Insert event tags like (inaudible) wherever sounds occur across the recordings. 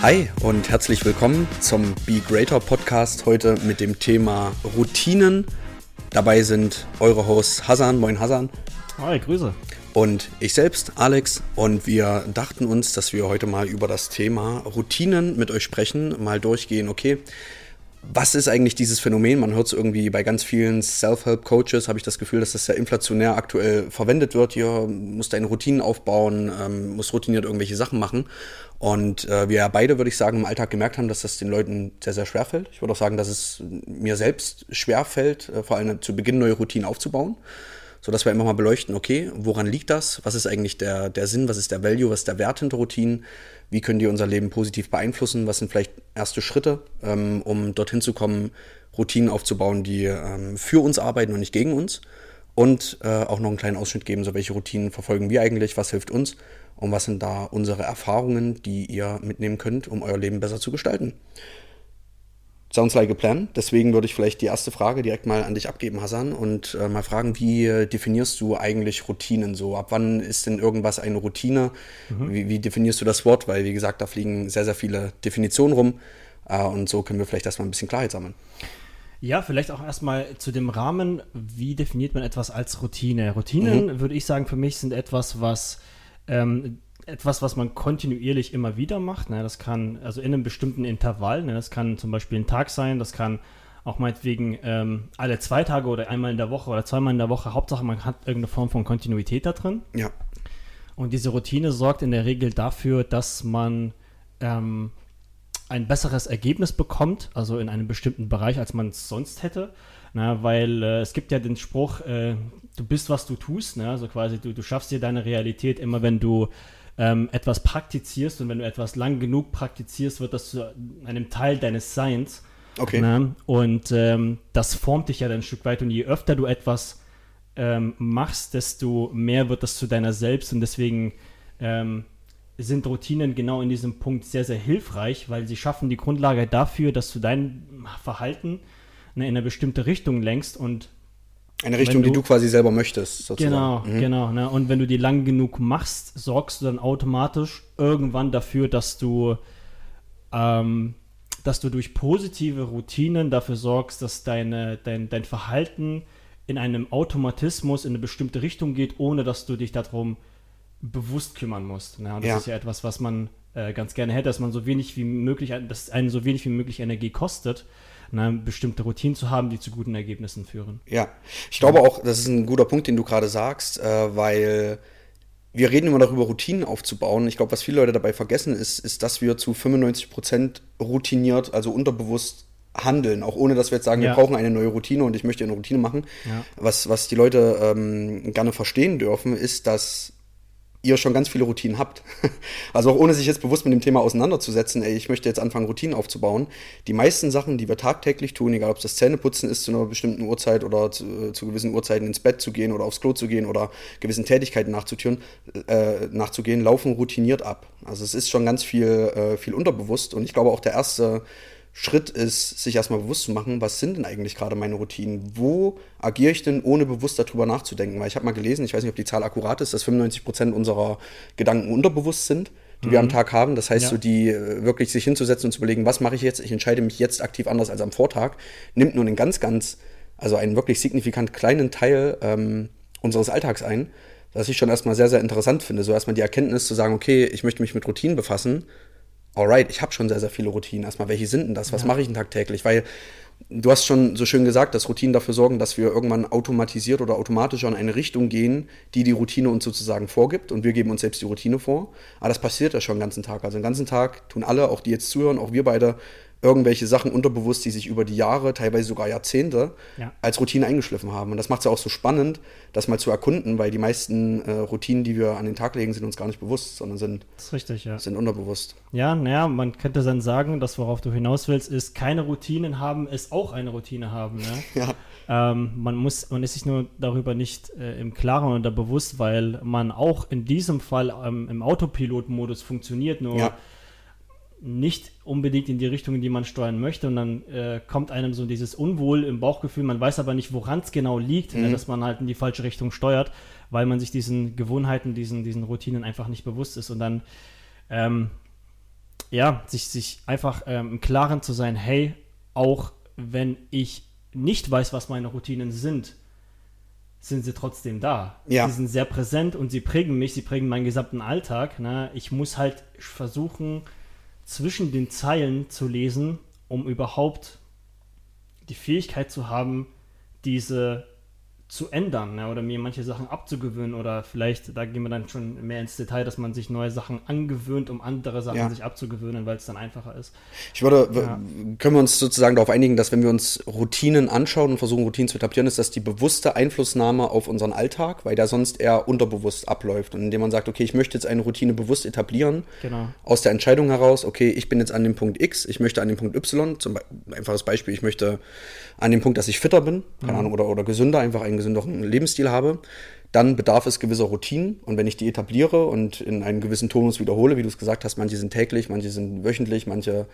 Hi und herzlich willkommen zum Be Greater Podcast heute mit dem Thema Routinen. Dabei sind eure Hosts Hasan, moin Hasan. Hi, Grüße. Und ich selbst, Alex. Und wir dachten uns, dass wir heute mal über das Thema Routinen mit euch sprechen, mal durchgehen, okay, was ist eigentlich dieses Phänomen? Man hört es irgendwie bei ganz vielen Self-Help-Coaches, habe ich das Gefühl, dass das ja inflationär aktuell verwendet wird. Hier musst deine Routinen aufbauen, ähm, musst routiniert irgendwelche Sachen machen. Und äh, wir beide, würde ich sagen, im Alltag gemerkt haben, dass das den Leuten sehr, sehr schwer fällt. Ich würde auch sagen, dass es mir selbst schwer fällt, äh, vor allem zu Beginn neue Routinen aufzubauen so dass wir einfach mal beleuchten, okay, woran liegt das? Was ist eigentlich der, der Sinn? Was ist der Value? Was ist der Wert hinter Routinen? Wie können die unser Leben positiv beeinflussen? Was sind vielleicht erste Schritte, ähm, um dorthin zu kommen, Routinen aufzubauen, die ähm, für uns arbeiten und nicht gegen uns? Und äh, auch noch einen kleinen Ausschnitt geben, so welche Routinen verfolgen wir eigentlich, was hilft uns und was sind da unsere Erfahrungen, die ihr mitnehmen könnt, um euer Leben besser zu gestalten. Sounds like a plan. Deswegen würde ich vielleicht die erste Frage direkt mal an dich abgeben, Hassan, und äh, mal fragen, wie äh, definierst du eigentlich Routinen so? Ab wann ist denn irgendwas eine Routine? Mhm. Wie, wie, definierst du das Wort? Weil, wie gesagt, da fliegen sehr, sehr viele Definitionen rum. Äh, und so können wir vielleicht erstmal ein bisschen Klarheit sammeln. Ja, vielleicht auch erstmal zu dem Rahmen, wie definiert man etwas als Routine? Routinen, mhm. würde ich sagen, für mich sind etwas, was ähm, etwas, was man kontinuierlich immer wieder macht. Ne? Das kann also in einem bestimmten Intervall. Ne? Das kann zum Beispiel ein Tag sein, das kann auch meinetwegen ähm, alle zwei Tage oder einmal in der Woche oder zweimal in der Woche. Hauptsache, man hat irgendeine Form von Kontinuität da drin. Ja. Und diese Routine sorgt in der Regel dafür, dass man ähm, ein besseres Ergebnis bekommt, also in einem bestimmten Bereich, als man es sonst hätte. Na, weil äh, es gibt ja den Spruch, äh, du bist, was du tust. Ne? Also quasi, du, du schaffst dir deine Realität immer, wenn du ähm, etwas praktizierst und wenn du etwas lang genug praktizierst, wird das zu einem Teil deines Seins. Okay. Ne? Und ähm, das formt dich ja dann ein Stück weit und je öfter du etwas ähm, machst, desto mehr wird das zu deiner selbst und deswegen ähm, sind Routinen genau in diesem Punkt sehr, sehr hilfreich, weil sie schaffen die Grundlage dafür, dass du dein Verhalten ne, in eine bestimmte Richtung lenkst und eine Richtung, du, die du quasi selber möchtest, sozusagen. Genau, mhm. genau. Ne? Und wenn du die lang genug machst, sorgst du dann automatisch irgendwann dafür, dass du, ähm, dass du durch positive Routinen dafür sorgst, dass deine, dein, dein Verhalten in einem Automatismus in eine bestimmte Richtung geht, ohne dass du dich darum bewusst kümmern musst. Ne? Und das ja. ist ja etwas, was man äh, ganz gerne hätte, dass man so wenig wie möglich, dass einen so wenig wie möglich Energie kostet ne, bestimmte Routinen zu haben, die zu guten Ergebnissen führen. Ja, ich glaube auch, das ist ein guter Punkt, den du gerade sagst, äh, weil wir reden immer darüber, Routinen aufzubauen. Ich glaube, was viele Leute dabei vergessen, ist, ist, dass wir zu 95 Prozent routiniert, also unterbewusst handeln, auch ohne dass wir jetzt sagen, ja. wir brauchen eine neue Routine und ich möchte eine Routine machen. Ja. Was, was die Leute ähm, gerne verstehen dürfen, ist, dass ihr schon ganz viele Routinen habt. (laughs) Also auch ohne sich jetzt bewusst mit dem Thema auseinanderzusetzen, ey, ich möchte jetzt anfangen, Routinen aufzubauen. Die meisten Sachen, die wir tagtäglich tun, egal ob es das Zähneputzen ist zu einer bestimmten Uhrzeit oder zu, zu, gewissen Uhrzeiten ins Bett zu gehen oder aufs Klo zu gehen oder gewissen Tätigkeiten nachzutun, äh, nachzugehen, laufen routiniert ab. Also es ist schon ganz viel, äh, viel unterbewusst und ich glaube auch der erste Schritt ist, sich erstmal bewusst zu machen, was sind denn eigentlich gerade meine Routinen? Wo agiere ich denn, ohne bewusst darüber nachzudenken? Weil ich habe mal gelesen, ich weiß nicht, ob die Zahl akkurat ist, dass 95 Prozent unserer Gedanken unterbewusst sind, die mhm. wir am mhm. Tag haben. Das heißt, ja. so die äh, wirklich sich hinzusetzen und zu überlegen, was mache ich jetzt? Ich entscheide mich jetzt aktiv anders als am Vortag, nimmt nur einen ganz, ganz, also einen wirklich signifikant kleinen Teil ähm, unseres Alltags ein. Was ich schon erstmal sehr, sehr interessant finde. So erstmal die Erkenntnis zu sagen, okay, ich möchte mich mit Routinen befassen alright, ich habe schon sehr, sehr viele Routinen. Erstmal, welche sind denn das? Was ja. mache ich denn tagtäglich? Weil du hast schon so schön gesagt, dass Routinen dafür sorgen, dass wir irgendwann automatisiert oder automatischer in eine Richtung gehen, die die Routine uns sozusagen vorgibt und wir geben uns selbst die Routine vor. Aber das passiert ja schon den ganzen Tag. Also den ganzen Tag tun alle, auch die jetzt zuhören, auch wir beide, irgendwelche Sachen unterbewusst, die sich über die Jahre, teilweise sogar Jahrzehnte, ja. als Routine eingeschliffen haben. Und das macht es ja auch so spannend, das mal zu erkunden, weil die meisten äh, Routinen, die wir an den Tag legen, sind uns gar nicht bewusst, sondern sind, richtig, ja. sind unterbewusst. Ja, naja, man könnte dann sagen, dass worauf du hinaus willst, ist, keine Routinen haben, ist auch eine Routine haben. Ne? (laughs) ja. Ähm, man, muss, man ist sich nur darüber nicht äh, im Klaren oder bewusst, weil man auch in diesem Fall ähm, im Autopilot-Modus funktioniert, nur ja nicht unbedingt in die Richtung, in die man steuern möchte. Und dann äh, kommt einem so dieses Unwohl im Bauchgefühl. Man weiß aber nicht, woran es genau liegt, ne, mhm. ne, dass man halt in die falsche Richtung steuert, weil man sich diesen Gewohnheiten, diesen, diesen Routinen einfach nicht bewusst ist. Und dann ähm, ja, sich, sich einfach ähm, im Klaren zu sein, hey, auch wenn ich nicht weiß, was meine Routinen sind, sind sie trotzdem da. Ja. Sie sind sehr präsent und sie prägen mich, sie prägen meinen gesamten Alltag. Ne? Ich muss halt versuchen, zwischen den Zeilen zu lesen, um überhaupt die Fähigkeit zu haben, diese zu ändern ne? oder mir manche Sachen abzugewöhnen oder vielleicht, da gehen wir dann schon mehr ins Detail, dass man sich neue Sachen angewöhnt, um andere Sachen Ja. sich abzugewöhnen, weil es dann einfacher ist. Ich würde, Ja. können wir uns sozusagen darauf einigen, dass wenn wir uns Routinen anschauen und versuchen, Routinen zu etablieren, ist das die bewusste Einflussnahme auf unseren Alltag, weil der sonst eher unterbewusst abläuft. Und indem man sagt, okay, ich möchte jetzt eine Routine bewusst etablieren, Genau. aus der Entscheidung heraus, okay, ich bin jetzt an dem Punkt X, ich möchte an dem Punkt Y, zum Be einfaches Beispiel, ich möchte an dem Punkt, dass ich fitter bin, keine Ahnung, oder, oder gesünder, einfach einen gesünderen Lebensstil habe, dann bedarf es gewisser Routinen. Und wenn ich die etabliere und in einen gewissen Tonus wiederhole, wie du es gesagt hast, manche sind täglich, manche sind wöchentlich, manche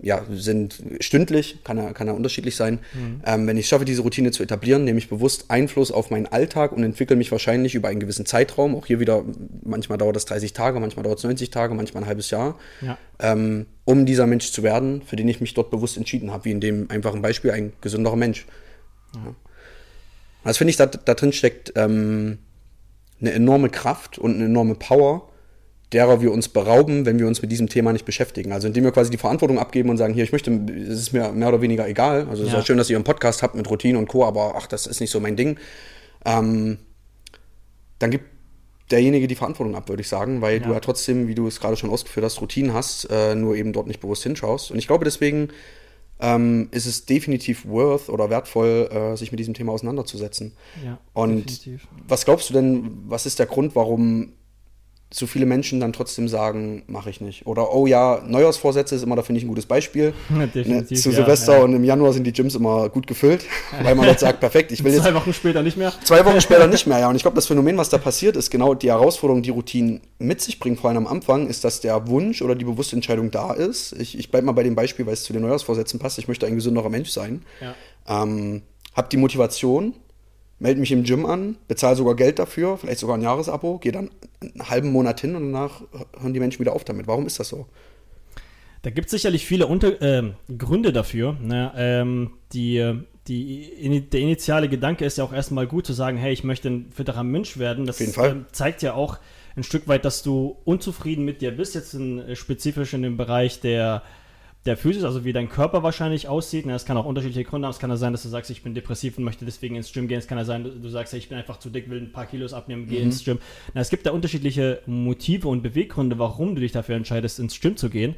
ja, sind stündlich, kann ja, kann ja unterschiedlich sein. Ähm, wenn ich schaffe, diese Routine zu etablieren, nehme ich bewusst Einfluss auf meinen Alltag und entwickle mich wahrscheinlich über einen gewissen Zeitraum. Auch hier wieder, manchmal dauert das 30 Tage, manchmal dauert es 90 Tage, manchmal ein halbes Jahr Ja. ähm, um dieser Mensch zu werden, für den ich mich dort bewusst entschieden habe, wie in dem einfachen Beispiel ein gesünderer Mensch. Ja. Das finde ich, da, da drin steckt ähm, eine enorme Kraft und eine enorme Power, derer wir uns berauben, wenn wir uns mit diesem Thema nicht beschäftigen. Also indem wir quasi die Verantwortung abgeben und sagen, hier, ich möchte, es ist mir mehr oder weniger egal. Also es ist Ja. auch schön, dass ihr einen Podcast habt mit Routine und Co., aber ach, das ist nicht so mein Ding. Ähm, dann gibt derjenige die Verantwortung ab, würde ich sagen, weil du Ja. ja trotzdem, wie du es gerade schon ausgeführt hast, Routinen hast, äh, nur eben dort nicht bewusst hinschaust. Und ich glaube, deswegen ähm, ist es definitiv worth oder wertvoll, äh, sich mit diesem Thema auseinanderzusetzen. Ja, Und definitiv. was glaubst du denn, was ist der Grund, warum so viele Menschen dann trotzdem sagen, mache ich nicht? Oder, oh ja, Neujahrsvorsätze ist immer, da finde ich ein gutes Beispiel. (laughs) Ne, zu ja, Silvester ja. und im Januar sind die Gyms immer gut gefüllt, (laughs) weil man dort sagt, perfekt, ich will jetzt Zwei Wochen später nicht mehr. Zwei Wochen später nicht mehr, ja. Und ich glaube, das Phänomen, was da passiert, ist genau die Herausforderung, die Routinen mit sich bringen, vor allem am Anfang, ist, dass der Wunsch oder die bewusste Entscheidung da ist. Ich, ich bleibe mal bei dem Beispiel, weil es zu den Neujahrsvorsätzen passt. Ich möchte ein gesünderer Mensch sein. Ja. Ähm, hab die Motivation, melde mich im Gym an, bezahle sogar Geld dafür, vielleicht sogar ein Jahresabo, gehe dann einen halben Monat hin und danach hören die Menschen wieder auf damit. Warum ist das so? Da gibt es sicherlich viele Unter ähm, Gründe dafür. Ne? Ähm, die, die, der initiale Gedanke ist ja auch erstmal gut zu sagen, hey, ich möchte ein fitterer Mensch werden. Das Fall. ähm, zeigt ja auch ein Stück weit, dass du unzufrieden mit dir bist, jetzt in, äh, spezifisch in dem Bereich der, der Physis, also wie dein Körper wahrscheinlich aussieht. Ne? Es kann auch unterschiedliche Gründe haben. Es kann ja sein, dass du sagst, ich bin depressiv und möchte deswegen ins Gym gehen. Es kann ja sein, du sagst, ich bin einfach zu dick, will ein paar Kilos abnehmen, gehe ins Gym. Na, es gibt da unterschiedliche Motive und Beweggründe, warum du dich dafür entscheidest, ins Gym zu gehen.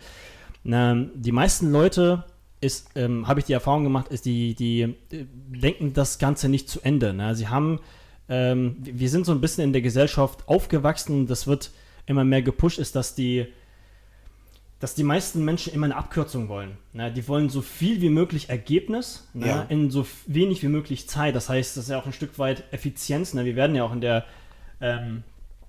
Na, die meisten Leute ist, ähm, habe ich die Erfahrung gemacht, ist die, die äh, denken das Ganze nicht zu Ende. Ne? Sie haben, ähm, wir wir sind so ein bisschen in der Gesellschaft aufgewachsen, das wird immer mehr gepusht, ist, dass die, dass die meisten Menschen immer eine Abkürzung wollen. Ne? Die wollen so viel wie möglich Ergebnis ne? Ja. in so wenig wie möglich Zeit. Das heißt, das ist ja auch ein Stück weit Effizienz. Ne? Wir werden ja auch in der ähm,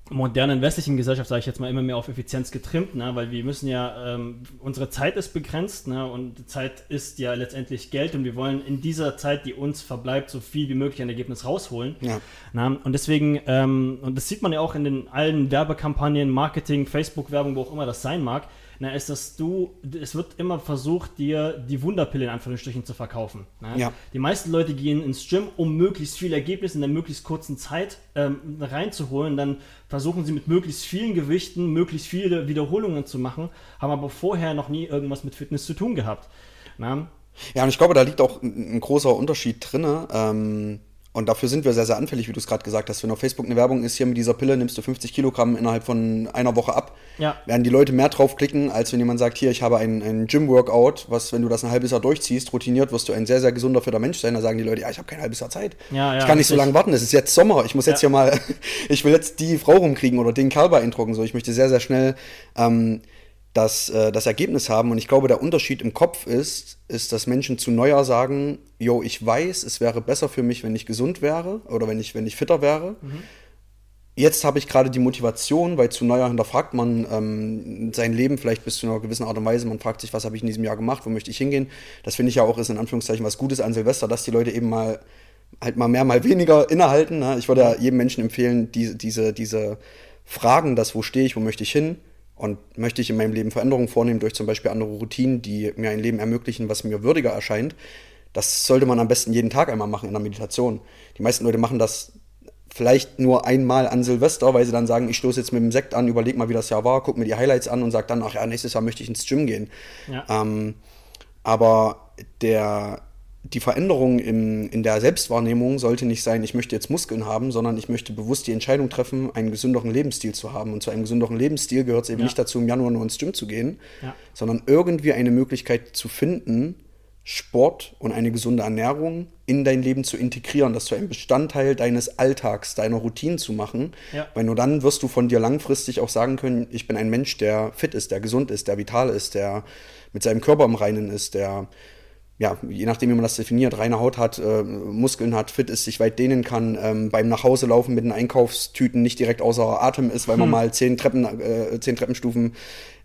modernen westlichen Gesellschaft, sage ich jetzt mal, immer mehr auf Effizienz getrimmt, ne? weil wir müssen ja, ähm, unsere Zeit ist begrenzt ne? und Zeit ist ja letztendlich Geld und wir wollen in dieser Zeit, die uns verbleibt, so viel wie möglich ein Ergebnis rausholen. Ja. Na, und deswegen, ähm, und das sieht man ja auch in den allen Werbekampagnen, Marketing, Facebook-Werbung, wo auch immer das sein mag, na, ist, dass du, es wird immer versucht, dir die Wunderpille in Anführungsstrichen zu verkaufen. Ne? Ja. Die meisten Leute gehen ins Gym, um möglichst viel Ergebnis in einer möglichst kurzen Zeit ähm, reinzuholen. Dann versuchen sie mit möglichst vielen Gewichten, möglichst viele Wiederholungen zu machen, haben aber vorher noch nie irgendwas mit Fitness zu tun gehabt. Na? Ja, und ich glaube, da liegt auch ein, ein großer Unterschied drin. Ähm, und dafür sind wir sehr, sehr anfällig, wie du es gerade gesagt hast. Wenn auf Facebook eine Werbung ist, hier mit dieser Pille nimmst du 50 Kilogramm innerhalb von einer Woche ab, Ja. werden die Leute mehr draufklicken, als wenn jemand sagt, hier, ich habe ein, ein Gym-Workout, was, wenn du das ein halbes Jahr durchziehst, routiniert, wirst du ein sehr, sehr gesunder, fitter Mensch sein. Da sagen die Leute, ja, ich habe kein halbes Jahr Zeit. Ja, ja, ich kann nicht so lange warten, es ist jetzt Sommer, ich muss jetzt hier mal, (laughs) ich will jetzt die Frau rumkriegen oder den Kerl beeindrucken. So, ich möchte sehr, sehr schnell ähm, das, äh, das Ergebnis haben. Und ich glaube, der Unterschied im Kopf ist, ist, dass Menschen zu Neujahr sagen, yo, ich weiß, es wäre besser für mich, wenn ich gesund wäre oder wenn ich, wenn ich fitter wäre. Jetzt habe ich gerade die Motivation, weil zu Neujahr hinterfragt man ähm, sein Leben vielleicht bis zu einer gewissen Art und Weise. Man fragt sich, was habe ich in diesem Jahr gemacht, wo möchte ich hingehen. Das finde ich ja auch ist in Anführungszeichen was Gutes an Silvester, dass die Leute eben mal halt mal mehr, mal weniger innehalten. Ne? Ich würde ja jedem Menschen empfehlen, diese, diese, diese Fragen, das, wo stehe ich, wo möchte ich hin, Und möchte ich in meinem Leben Veränderungen vornehmen durch zum Beispiel andere Routinen, die mir ein Leben ermöglichen, was mir würdiger erscheint, das sollte man am besten jeden Tag einmal machen in der Meditation. Die meisten Leute machen das vielleicht nur einmal an Silvester, weil sie dann sagen, ich stoße jetzt mit dem Sekt an, überleg mal, wie das Jahr war, guck mir die Highlights an und sag dann, ach ja, nächstes Jahr möchte ich ins Gym gehen. Ja. Ähm, aber der, die Veränderung in, in der Selbstwahrnehmung sollte nicht sein, ich möchte jetzt Muskeln haben, sondern ich möchte bewusst die Entscheidung treffen, einen gesünderen Lebensstil zu haben. Und zu einem gesünderen Lebensstil gehört es eben ja. nicht dazu, im Januar nur ins Gym zu gehen, ja. sondern irgendwie eine Möglichkeit zu finden, Sport und eine gesunde Ernährung in dein Leben zu integrieren, das zu einem Bestandteil deines Alltags, deiner Routine zu machen. Ja. Weil nur dann wirst du von dir langfristig auch sagen können, ich bin ein Mensch, der fit ist, der gesund ist, der vital ist, der mit seinem Körper im Reinen ist, der ja, je nachdem, wie man das definiert, reine Haut hat, äh, Muskeln hat, fit ist, sich weit dehnen kann, ähm, beim Nachhauselaufen mit den Einkaufstüten nicht direkt außer Atem ist, weil hm. man mal zehn, Treppen, äh, zehn Treppenstufen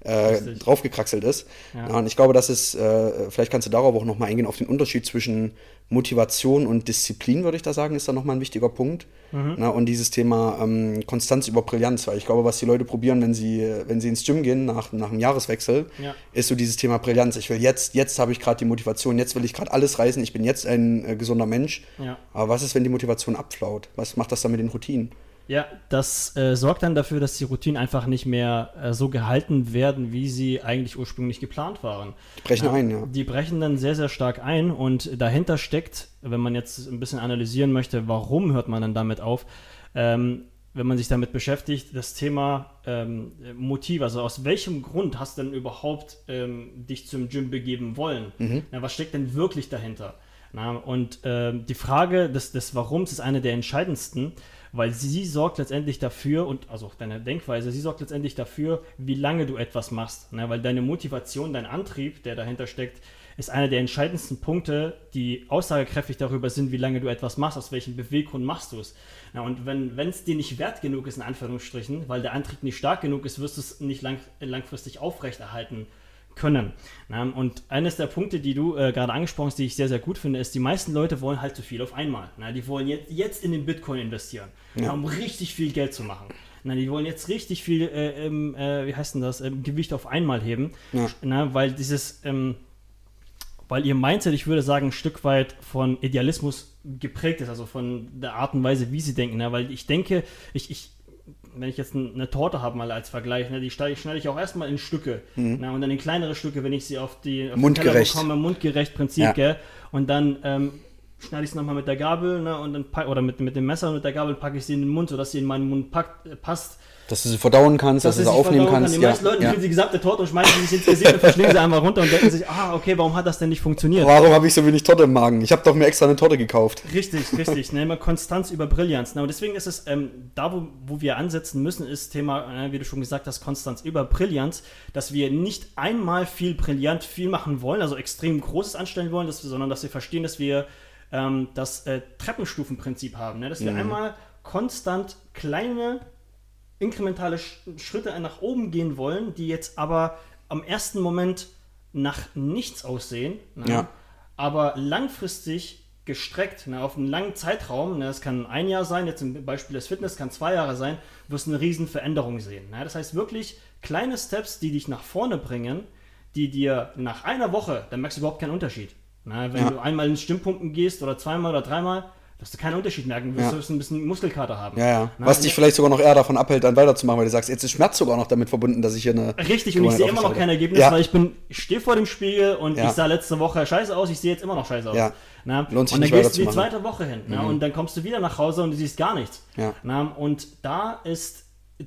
äh, draufgekraxelt ist. Ja. und ich glaube, das ist, äh, vielleicht kannst du darauf auch nochmal eingehen, auf den Unterschied zwischen Motivation und Disziplin, würde ich da sagen, ist da nochmal ein wichtiger Punkt. Mhm. Na, und dieses Thema ähm, Konstanz über Brillanz, weil ich glaube, was die Leute probieren, wenn sie, wenn sie ins Gym gehen nach, nach einem Jahreswechsel, ja. ist so dieses Thema Brillanz. Ich will jetzt, jetzt habe ich gerade die Motivation, jetzt will ich gerade alles reißen, ich bin jetzt ein äh, gesunder Mensch. Ja. Aber was ist, wenn die Motivation abflaut? Was macht das dann mit den Routinen? Ja, das äh, sorgt dann dafür, dass die Routinen einfach nicht mehr äh, so gehalten werden, wie sie eigentlich ursprünglich geplant waren. Die brechen ja, ein, ja. Die brechen dann sehr, sehr stark ein und dahinter steckt, wenn man jetzt ein bisschen analysieren möchte, warum hört man dann damit auf, ähm, wenn man sich damit beschäftigt, das Thema ähm, Motiv, also aus welchem Grund hast du denn überhaupt ähm, dich zum Gym begeben wollen? Mhm. Na, was steckt denn wirklich dahinter? Na, und ähm, die Frage des, des Warums ist eine der entscheidendsten weil sie sorgt letztendlich dafür und also auch deine Denkweise, sie sorgt letztendlich dafür, wie lange du etwas machst. Ne? Weil deine Motivation, dein Antrieb, der dahinter steckt, ist einer der entscheidendsten Punkte, die aussagekräftig darüber sind, wie lange du etwas machst, aus welchem Beweggrund machst du es. Ja, und wenn es dir nicht wert genug ist, in Anführungsstrichen, weil der Antrieb nicht stark genug ist, wirst du es nicht lang, langfristig aufrechterhalten können. Und eines der Punkte, die du äh, gerade angesprochen hast, die ich sehr, sehr gut finde, ist, die meisten Leute wollen halt zu viel auf einmal. Na, die wollen jetzt, jetzt in den Bitcoin investieren, ja. um richtig viel Geld zu machen. Na, die wollen jetzt richtig viel, äh, äh, wie heißt denn das, ähm, Gewicht auf einmal heben, ja. na, weil dieses, ähm, weil ihr Mindset, ich würde sagen, ein Stück weit von Idealismus geprägt ist, also von der Art und Weise, wie sie denken. Na, weil ich denke, ich, ich wenn ich jetzt eine Torte habe mal als Vergleich, ne, die schneide ich auch erstmal in Stücke. Mhm. Na, und dann in kleinere Stücke, wenn ich sie auf die auf mundgerecht. bekomme, mundgerecht Prinzip, ja. gell? Und dann ähm, schneide ich es nochmal mit der Gabel, ne, und dann oder mit, mit dem Messer und mit der Gabel packe ich sie in den Mund, sodass sie in meinen Mund packt, äh, passt. Dass du sie verdauen kannst, dass, dass du sie aufnehmen kannst. Kann. Die meisten Leute ja. kriegen die gesamte Torte und schmeißen sie sich ins Gesicht und verschlingen sie einmal runter und denken sich, ah, okay, warum hat das denn nicht funktioniert? Warum habe ich so wenig Torte im Magen? Ich habe doch mir extra eine Torte gekauft. Richtig, richtig. ne, immer Konstanz über Brillanz. Ne, und deswegen ist es, ähm, da wo, wo wir ansetzen müssen, ist Thema, äh, wie du schon gesagt hast, Konstanz über Brillanz, dass wir nicht einmal viel brillant viel machen wollen, also extrem Großes anstellen wollen, dass wir, sondern dass wir verstehen, dass wir ähm, das äh, Treppenstufenprinzip haben. Ne? Dass wir mhm. einmal konstant kleine inkrementale Schritte nach oben gehen wollen, die jetzt aber am ersten Moment nach nichts aussehen, ne? ja. aber langfristig gestreckt ne, auf einen langen Zeitraum, ne, das kann ein Jahr sein, jetzt im Beispiel des Fitness kann zwei Jahre sein, wirst du eine riesen Veränderung sehen. Ne? Das heißt wirklich kleine Steps, die dich nach vorne bringen, die dir nach einer Woche, dann merkst du überhaupt keinen Unterschied. Ne? Wenn ja. du einmal in Stimmpunkten gehst oder zweimal oder dreimal, dass du keinen Unterschied merken wirst, ja. du ein bisschen Muskelkater haben. Ja, ja. Na, Was dich vielleicht sogar noch eher davon abhält, dann weiterzumachen, weil du sagst, jetzt ist Schmerz sogar noch damit verbunden, dass ich hier eine. Richtig, und ich sehe immer noch kein Ergebnis, ja. weil ich bin, ich stehe vor dem Spiegel und ich sah letzte Woche scheiße aus, ich sehe jetzt immer noch scheiße aus. Ja. Na? Lohnt sich und dann gehst du die zweite Woche hin. Mhm. Na? Und dann kommst du wieder nach Hause und du siehst gar nichts. Ja. Na? Und da ist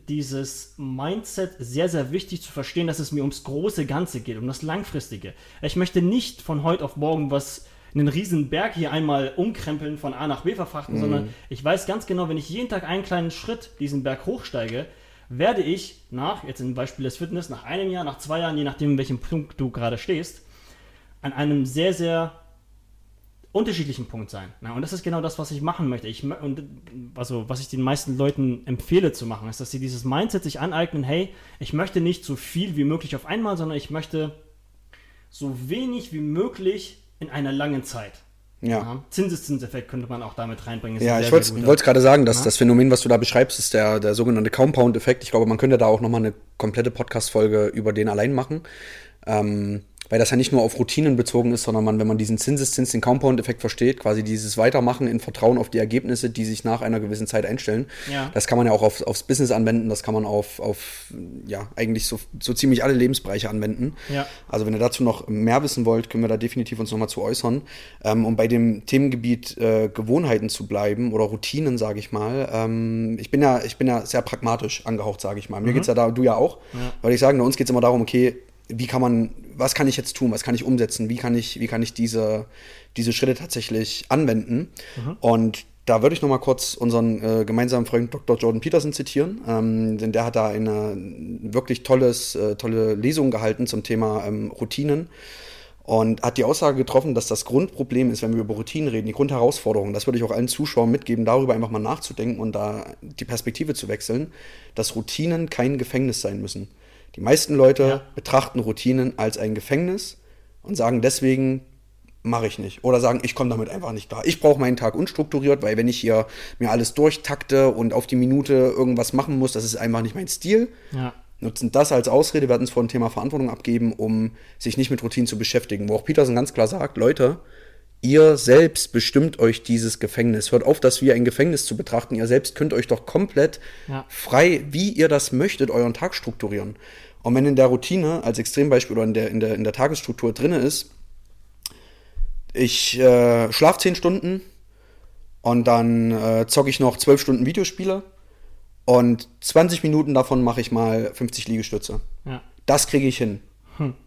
dieses Mindset sehr, sehr wichtig zu verstehen, dass es mir ums große Ganze geht, um das Langfristige. Ich möchte nicht von heute auf morgen was einen riesen Berg hier einmal umkrempeln, von A nach B verfrachten, mhm. sondern ich weiß ganz genau, wenn ich jeden Tag einen kleinen Schritt diesen Berg hochsteige, werde ich nach, jetzt im Beispiel des Fitness, nach einem Jahr, nach zwei Jahren, je nachdem, in welchem Punkt du gerade stehst, an einem sehr, sehr unterschiedlichen Punkt sein. Na, und das ist genau das, was ich machen möchte. Ich, und, also, was ich den meisten Leuten empfehle zu machen, ist, dass sie dieses Mindset sich aneignen, hey, ich möchte nicht so viel wie möglich auf einmal, sondern ich möchte so wenig wie möglich in einer langen Zeit. Ja. Zinseszinseffekt könnte man auch damit reinbringen. Ist Ja, ein ich sehr, wollte sehr es gerade sagen, dass Ja. das Phänomen, was du da beschreibst, ist der, der sogenannte Compound-Effekt. Ich glaube, man könnte da auch nochmal eine komplette Podcast-Folge über den allein machen. Ähm, weil das ja nicht nur auf Routinen bezogen ist, sondern man, wenn man diesen Zinseszins, den Compound-Effekt versteht, quasi dieses Weitermachen in Vertrauen auf die Ergebnisse, die sich nach einer gewissen Zeit einstellen. Ja. Das kann man ja auch auf, aufs Business anwenden, das kann man auf, auf ja, eigentlich so, so ziemlich alle Lebensbereiche anwenden. Ja. Also wenn ihr dazu noch mehr wissen wollt, können wir da definitiv uns nochmal zu äußern. Ähm, um bei dem Themengebiet äh, Gewohnheiten zu bleiben oder Routinen, sage ich mal. Ähm, ich, bin ja, ich bin ja sehr pragmatisch angehaucht, sage ich mal. Mir geht's ja da, du ja auch. Ja. Weil ich sagen, bei uns geht's immer darum, okay, wie kann man, was kann ich jetzt tun, was kann ich umsetzen, wie kann ich, wie kann ich diese, diese Schritte tatsächlich anwenden. Und da würde ich noch mal kurz unseren äh, gemeinsamen Freund Dr. Jordan Peterson zitieren, ähm, denn der hat da eine wirklich tolles, äh, tolle Lesung gehalten zum Thema ähm, Routinen und hat die Aussage getroffen, dass das Grundproblem ist, wenn wir über Routinen reden, die Grundherausforderung, das würde ich auch allen Zuschauern mitgeben, darüber einfach mal nachzudenken und da die Perspektive zu wechseln, dass Routinen kein Gefängnis sein müssen. Die meisten Leute Ja. betrachten Routinen als ein Gefängnis und sagen deswegen, mache ich nicht. Oder sagen, ich komme damit einfach nicht klar. Ich brauche meinen Tag unstrukturiert, weil wenn ich hier mir alles durchtakte und auf die Minute irgendwas machen muss, das ist einfach nicht mein Stil. Ja. Nutzen das als Ausrede, werden es vor dem Thema Verantwortung abgeben, um sich nicht mit Routinen zu beschäftigen. Wo auch Peterson ganz klar sagt, Leute, ihr selbst bestimmt euch dieses Gefängnis. Hört auf, das wie ein Gefängnis zu betrachten. Ihr selbst könnt euch doch komplett Ja. frei, wie ihr das möchtet, euren Tag strukturieren. Und wenn in der Routine als Extrembeispiel oder in der, in der, in der Tagesstruktur drinne ist, ich äh, schlafe 10 Stunden und dann äh, zocke ich noch 12 Stunden Videospiele und 20 Minuten davon mache ich mal 50 Liegestütze. Ja. Das kriege ich hin.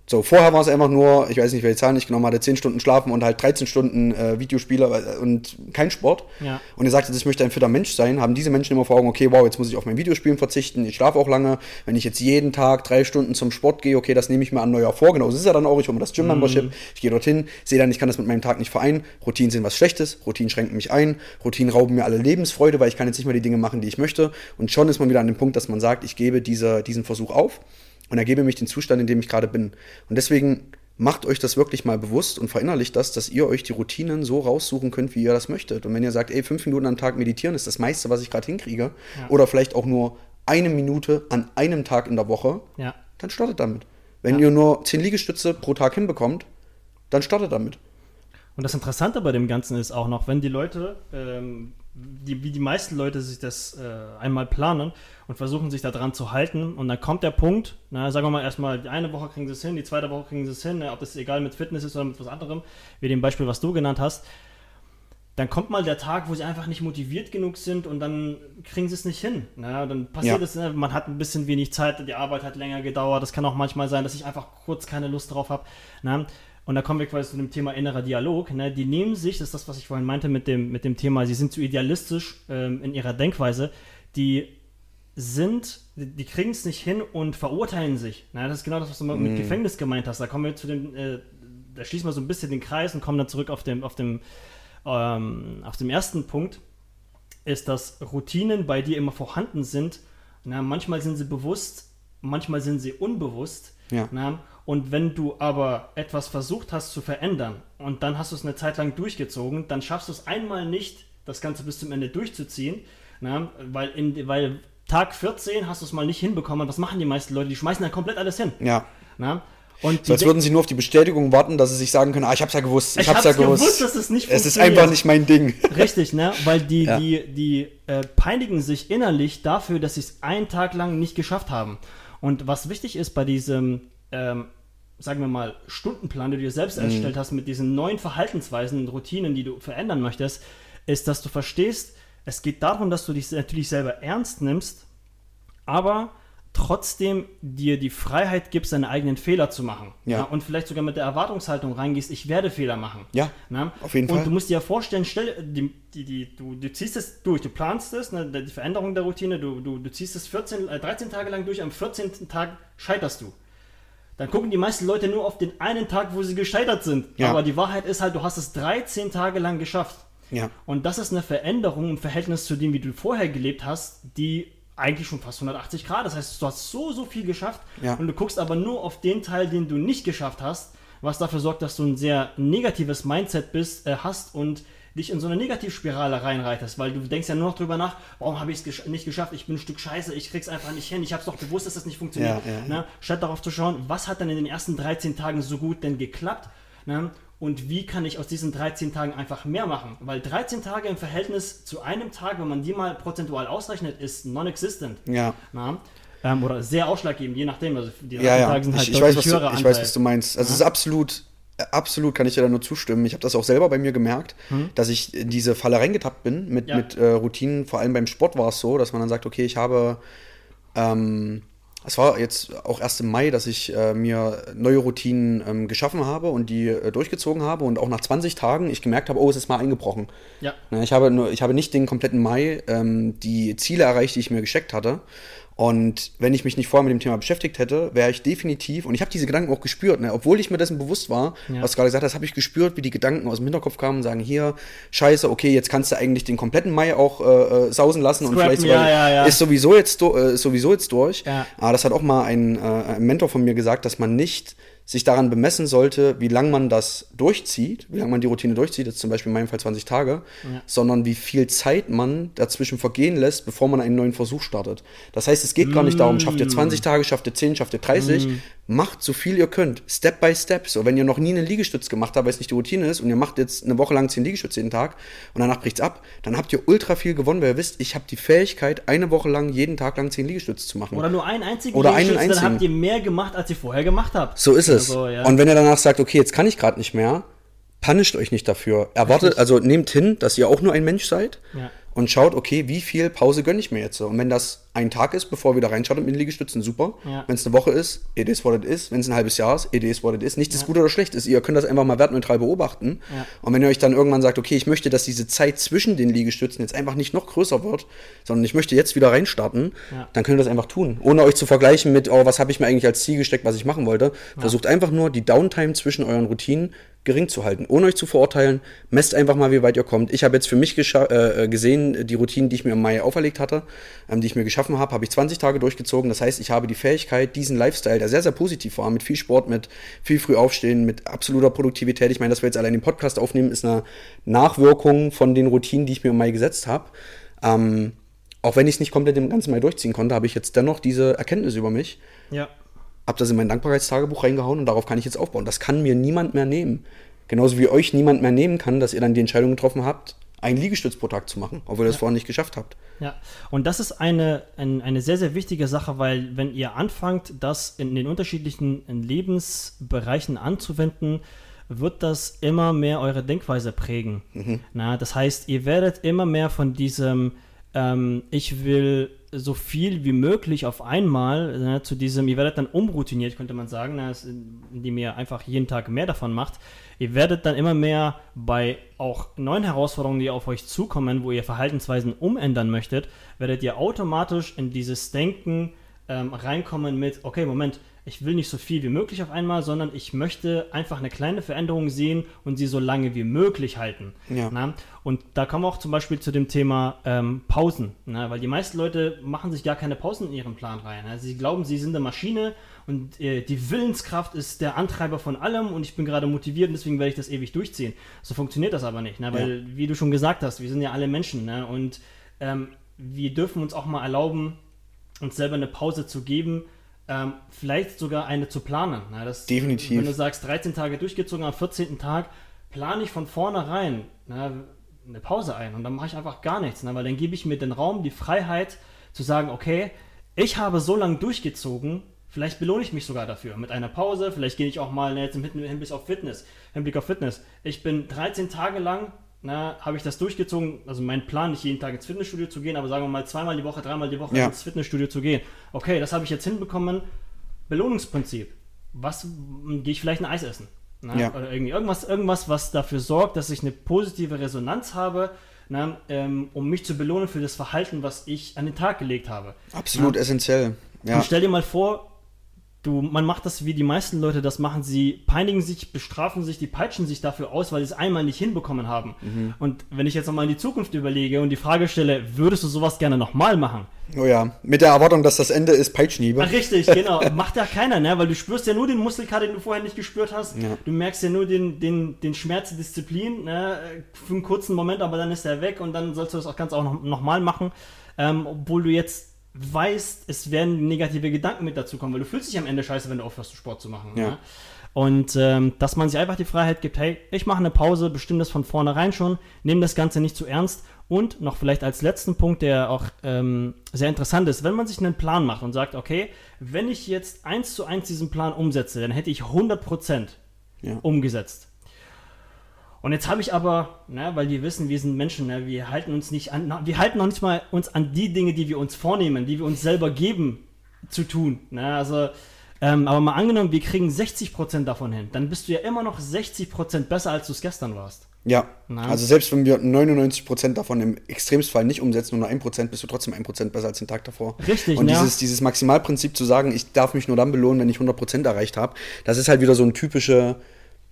So, vorher war es einfach nur, ich weiß nicht, welche Zahlen ich genommen hatte, 10 Stunden schlafen und halt 13 Stunden äh, Videospiele äh, und kein Sport. Ja. Und er sagte, ich möchte ein fitter Mensch sein, haben diese Menschen immer vor Augen, okay, wow, jetzt muss ich auf mein Videospielen verzichten, ich schlafe auch lange. Wenn ich jetzt jeden Tag drei Stunden zum Sport gehe, okay, das nehme ich mir an Neujahr vor. Genau, das ist ja dann auch, ich hole mir das Gym-Membership, ich gehe dorthin, sehe dann, ich kann das mit meinem Tag nicht vereinen. Routinen sind was Schlechtes, Routinen schränken mich ein, Routinen rauben mir alle Lebensfreude, weil ich kann jetzt nicht mehr die Dinge machen, die ich möchte. Und schon ist man wieder an dem Punkt, dass man sagt, ich gebe diese, diesen Versuch auf und ergebe mich den Zustand, in dem ich gerade bin. Und deswegen macht euch das wirklich mal bewusst und verinnerlicht das, dass ihr euch die Routinen so raussuchen könnt, wie ihr das möchtet. Und wenn ihr sagt, ey, fünf Minuten am Tag meditieren ist das meiste, was ich gerade hinkriege, oder vielleicht auch nur eine Minute an einem Tag in der Woche, Ja. dann startet damit. Wenn Ja. ihr nur zehn Liegestütze pro Tag hinbekommt, dann startet damit. Und das Interessante bei dem Ganzen ist auch noch, wenn die Leute, ähm, die, wie die meisten Leute sich das äh, einmal planen und versuchen sich daran zu halten und dann kommt der Punkt, na, sagen wir mal erstmal, die eine Woche kriegen sie es hin, die zweite Woche kriegen sie es hin, ne, ob das egal mit Fitness ist oder mit was anderem, wie dem Beispiel, was du genannt hast, dann kommt mal der Tag, wo sie einfach nicht motiviert genug sind und dann kriegen sie es nicht hin. Na, dann passiert Ja. es, ne, man hat ein bisschen wenig Zeit, die Arbeit hat länger gedauert. Das kann auch manchmal sein, dass ich einfach kurz keine Lust drauf habe. Und da kommen wir quasi zu dem Thema innerer Dialog. Ne? Die nehmen sich, das ist das, was ich vorhin meinte mit dem, mit dem Thema, sie sind zu idealistisch ähm, in ihrer Denkweise. Die sind, die, die kriegen es nicht hin und verurteilen sich. Na, das ist genau das, was du mal mit Gefängnis gemeint hast. Da kommen wir zu dem, äh, da schließen wir so ein bisschen den Kreis und kommen dann zurück auf dem, auf dem, ähm, auf dem ersten Punkt, ist, dass Routinen bei dir immer vorhanden sind. Na, manchmal sind sie bewusst, manchmal sind sie unbewusst. Ja. Na, und wenn du aber etwas versucht hast zu verändern und dann hast du es eine Zeit lang durchgezogen, dann schaffst du es einmal nicht, das Ganze bis zum Ende durchzuziehen, na, weil, in, weil Tag 14 hast du es mal nicht hinbekommen. Was machen die meisten Leute? Die schmeißen dann komplett alles hin. Ja. Na? Und So als würden sie nur auf die Bestätigung warten, dass sie sich sagen können, ah, ich hab's ja gewusst, ich, Ich hab's ja hab's gewusst. gewusst, dass es nicht Es ist einfach nicht mein Ding. (laughs) Richtig, ne? Weil die, Ja. die, die äh, peinigen sich innerlich dafür, dass sie es einen Tag lang nicht geschafft haben. Und was wichtig ist bei diesem, ähm, sagen wir mal, Stundenplan, den du dir selbst Mhm. erstellt hast, mit diesen neuen Verhaltensweisen und Routinen, die du verändern möchtest, ist, dass du verstehst, es geht darum, dass du dich natürlich selber ernst nimmst, aber trotzdem dir die Freiheit gibst, deine eigenen Fehler zu machen. Ja. und vielleicht sogar mit der Erwartungshaltung reingehst, ich werde Fehler machen. Ja, Na? auf jeden und Fall. du musst dir ja vorstellen, stell, die, die, die, du, du ziehst es durch, du planst es, ne, die Veränderung der Routine, du, du, du ziehst es 14, äh, 13 Tage lang durch, am 14. Tag scheiterst du. Dann gucken die meisten Leute nur auf den einen Tag, wo sie gescheitert sind. Ja. Aber die Wahrheit ist halt, du hast es 13 Tage lang geschafft. Ja. Und das ist eine Veränderung im Verhältnis zu dem, wie du vorher gelebt hast, die eigentlich schon fast 180 Grad. Das heißt, du hast so, so viel geschafft Ja. und du guckst aber nur auf den Teil, den du nicht geschafft hast. was dafür sorgt, dass du ein sehr negatives Mindset bist, äh, hast und dich in so eine Negativspirale reinreitest, weil du denkst ja nur noch drüber nach, warum habe ich es gesch nicht geschafft, ich bin ein Stück Scheiße, ich krieg's einfach nicht hin, ich habe es doch gewusst, dass das nicht funktioniert. Ja, ja. Ne? Statt darauf zu schauen, was hat dann in den ersten 13 Tagen so gut denn geklappt ne? und wie kann ich aus diesen 13 Tagen einfach mehr machen, weil 13 Tage im Verhältnis zu einem Tag, wenn man die mal prozentual ausrechnet, ist non-existent. Ja. Na? Ähm, oder sehr ausschlaggebend, je nachdem. Also die ja, ja. Tage sind halt ich, ich weiß, was du, ich weiß, was du meinst. Also es ist absolut Absolut kann ich dir da nur zustimmen. Ich habe das auch selber bei mir gemerkt, hm. dass ich in diese Falle reingetappt bin mit, ja. mit äh, Routinen. Vor allem beim Sport war es so, dass man dann sagt, okay, ich habe, ähm, es war jetzt auch erst im Mai, dass ich äh, mir neue Routinen ähm, geschaffen habe und die äh, durchgezogen habe und auch nach 20 Tagen ich gemerkt habe, oh, es ist mal eingebrochen. Ja. Ich habe, nur, ich habe nicht den kompletten Mai ähm, die Ziele erreicht, die ich mir gesteckt hatte. Und wenn ich mich nicht vorher mit dem Thema beschäftigt hätte, wäre ich definitiv, und ich habe diese Gedanken auch gespürt, ne, obwohl ich mir dessen bewusst war, ja. was du gerade gesagt hast, habe ich gespürt, wie die Gedanken aus dem Hinterkopf kamen und sagen, hier, scheiße, okay, jetzt kannst du eigentlich den kompletten Mai auch äh, äh sausen lassen Scrappen, und vielleicht sogar, ja, ja, ist sowieso jetzt, äh, sowieso jetzt durch. Aber das hat auch mal ein, äh, ein Mentor von mir gesagt, dass man nicht sich daran bemessen sollte, wie lange man das durchzieht, wie lange man die Routine durchzieht, jetzt zum Beispiel in meinem Fall 20 Tage, ja. sondern wie viel Zeit man dazwischen vergehen lässt, bevor man einen neuen Versuch startet. Das heißt, es geht mm. gar nicht darum, schafft ihr 20 Tage, schafft ihr 10, schafft ihr 30, mm. macht so viel ihr könnt, Step by Step. So, wenn ihr noch nie einen Liegestütz gemacht habt, weil es nicht die Routine ist und ihr macht jetzt eine Woche lang 10 Liegestütze jeden Tag und danach bricht's ab, dann habt ihr ultra viel gewonnen, weil ihr wisst, ich habe die Fähigkeit, eine Woche lang jeden Tag lang 10 Liegestütze zu machen. Oder nur einen einzigen Oder einen einzigen. dann habt ihr mehr gemacht, als ihr vorher gemacht habt. So ist es. Also, ja. Und wenn ihr danach sagt, okay, jetzt kann ich gerade nicht mehr, punisht euch nicht dafür. Erwartet, also nehmt hin, dass ihr auch nur ein Mensch seid. Ja und schaut, okay, wie viel Pause gönne ich mir jetzt? Und wenn das ein Tag ist, bevor ihr wieder reinschaut mit den Liegestützen, super. Ja. Wenn es eine Woche ist, it is what it is. Wenn es ein halbes Jahr ist, it is what it is. Nichts ja. ist gut oder schlecht ist. Ihr könnt das einfach mal wertneutral beobachten. Ja. Und wenn ihr euch dann irgendwann sagt, okay, ich möchte, dass diese Zeit zwischen den Liegestützen jetzt einfach nicht noch größer wird, sondern ich möchte jetzt wieder reinstarten, dann könnt ihr das einfach tun. Ohne euch zu vergleichen mit, oh, was habe ich mir eigentlich als Ziel gesteckt, was ich machen wollte. Versucht einfach nur die Downtime zwischen euren Routinen gering zu halten, ohne euch zu verurteilen. Messt einfach mal, wie weit ihr kommt. Ich habe jetzt für mich äh, gesehen, die Routinen, die ich mir im Mai auferlegt hatte, ähm, die ich mir geschaffen habe, habe ich 20 Tage durchgezogen. Das heißt, ich habe die Fähigkeit, diesen Lifestyle, der sehr, sehr positiv war, mit viel Sport, mit viel früh aufstehen, mit absoluter Produktivität. Ich meine, dass wir jetzt allein den Podcast aufnehmen, ist eine Nachwirkung von den Routinen, die ich mir im Mai gesetzt habe. Ähm, auch wenn ich es nicht komplett im ganzen Mai durchziehen konnte, habe ich jetzt dennoch diese Erkenntnis über mich. Ja habe das in mein Dankbarkeitstagebuch reingehauen und darauf kann ich jetzt aufbauen. Das kann mir niemand mehr nehmen. Genauso wie euch niemand mehr nehmen kann, dass ihr dann die Entscheidung getroffen habt, einen Liegestütz pro Tag zu machen, obwohl ihr das vorher nicht geschafft habt. Ja, und das ist eine, ein, eine sehr, sehr wichtige Sache, weil wenn ihr anfangt, das in den unterschiedlichen Lebensbereichen anzuwenden, wird das immer mehr eure Denkweise prägen. Mhm. Na, das heißt, ihr werdet immer mehr von diesem, ähm, ich will so viel wie möglich auf einmal ne, zu diesem, ihr werdet dann umroutiniert, könnte man sagen, ne, indem ihr einfach jeden Tag mehr davon macht. Ihr werdet dann immer mehr bei auch neuen Herausforderungen, die auf euch zukommen, wo ihr Verhaltensweisen umändern möchtet, werdet ihr automatisch in dieses Denken ähm, reinkommen mit, okay, Moment, ich will nicht so viel wie möglich auf einmal, sondern ich möchte einfach eine kleine Veränderung sehen und sie so lange wie möglich halten. Ja. Und da kommen wir auch zum Beispiel zu dem Thema ähm, Pausen, na? weil die meisten Leute machen sich gar keine Pausen in ihren Plan rein. Also sie glauben, sie sind eine Maschine und äh, die Willenskraft ist der Antreiber von allem und ich bin gerade motiviert und deswegen werde ich das ewig durchziehen. So funktioniert das aber nicht, na? weil, ja. wie du schon gesagt hast, wir sind ja alle Menschen na? und ähm, wir dürfen uns auch mal erlauben, uns selber eine Pause zu geben, ähm, vielleicht sogar eine zu planen. Na, das, Definitiv. Wenn du sagst, 13 Tage durchgezogen, am 14. Tag plane ich von vornherein na, eine Pause ein und dann mache ich einfach gar nichts, na, weil dann gebe ich mir den Raum, die Freiheit zu sagen, okay, ich habe so lange durchgezogen, vielleicht belohne ich mich sogar dafür mit einer Pause, vielleicht gehe ich auch mal jetzt im Hinblick auf Fitness, Hinblick auf Fitness. Ich bin 13 Tage lang na, habe ich das durchgezogen, also mein Plan, nicht jeden Tag ins Fitnessstudio zu gehen, aber sagen wir mal zweimal die Woche, dreimal die Woche ja. ins Fitnessstudio zu gehen. Okay, das habe ich jetzt hinbekommen. Belohnungsprinzip. Was hm, gehe ich vielleicht ein Eis essen? Na, ja. Oder irgendwie irgendwas, irgendwas, was dafür sorgt, dass ich eine positive Resonanz habe, na, ähm, um mich zu belohnen für das Verhalten, was ich an den Tag gelegt habe. Absolut na, essentiell. Ja. Und stell dir mal vor, du, man macht das wie die meisten Leute das machen. Sie peinigen sich, bestrafen sich, die peitschen sich dafür aus, weil sie es einmal nicht hinbekommen haben. Mhm. Und wenn ich jetzt nochmal in die Zukunft überlege und die Frage stelle, würdest du sowas gerne nochmal machen? Oh ja, mit der Erwartung, dass das Ende ist Peitschenhiebe. Ach, richtig, genau. (laughs) Macht ja keiner, ne? Weil du spürst ja nur den Muskelkater, den du vorher nicht gespürt hast. Ja. Du merkst ja nur den, den, den Schmerz der Disziplin, ne? Für einen kurzen Moment, aber dann ist er weg und dann sollst du das auch ganz auch noch, noch mal machen. Ähm, obwohl du jetzt weißt, es werden negative Gedanken mit dazu kommen, weil du fühlst dich am Ende scheiße, wenn du aufhörst, Sport zu machen. Ja. Ne? Und ähm, dass man sich einfach die Freiheit gibt, hey, ich mache eine Pause, bestimme das von vornherein schon, nehme das Ganze nicht zu ernst. Und noch vielleicht als letzten Punkt, der auch ähm, sehr interessant ist, wenn man sich einen Plan macht und sagt, okay, wenn ich jetzt eins zu eins diesen Plan umsetze, dann hätte ich 100% ja. umgesetzt. Und jetzt habe ich aber, ne, weil die wissen, wir sind Menschen, ne, wir halten uns nicht an, wir halten noch nicht mal uns an die Dinge, die wir uns vornehmen, die wir uns selber geben, zu tun. Ne? Also, ähm, aber mal angenommen, wir kriegen 60% davon hin, dann bist du ja immer noch 60% besser, als du es gestern warst. Ja, Na? also selbst wenn wir 99% davon im Extremsfall nicht umsetzen, nur 1%, bist du trotzdem 1% besser als den Tag davor. Richtig, Und ja. dieses, dieses Maximalprinzip zu sagen, ich darf mich nur dann belohnen, wenn ich 100% erreicht habe, das ist halt wieder so ein typischer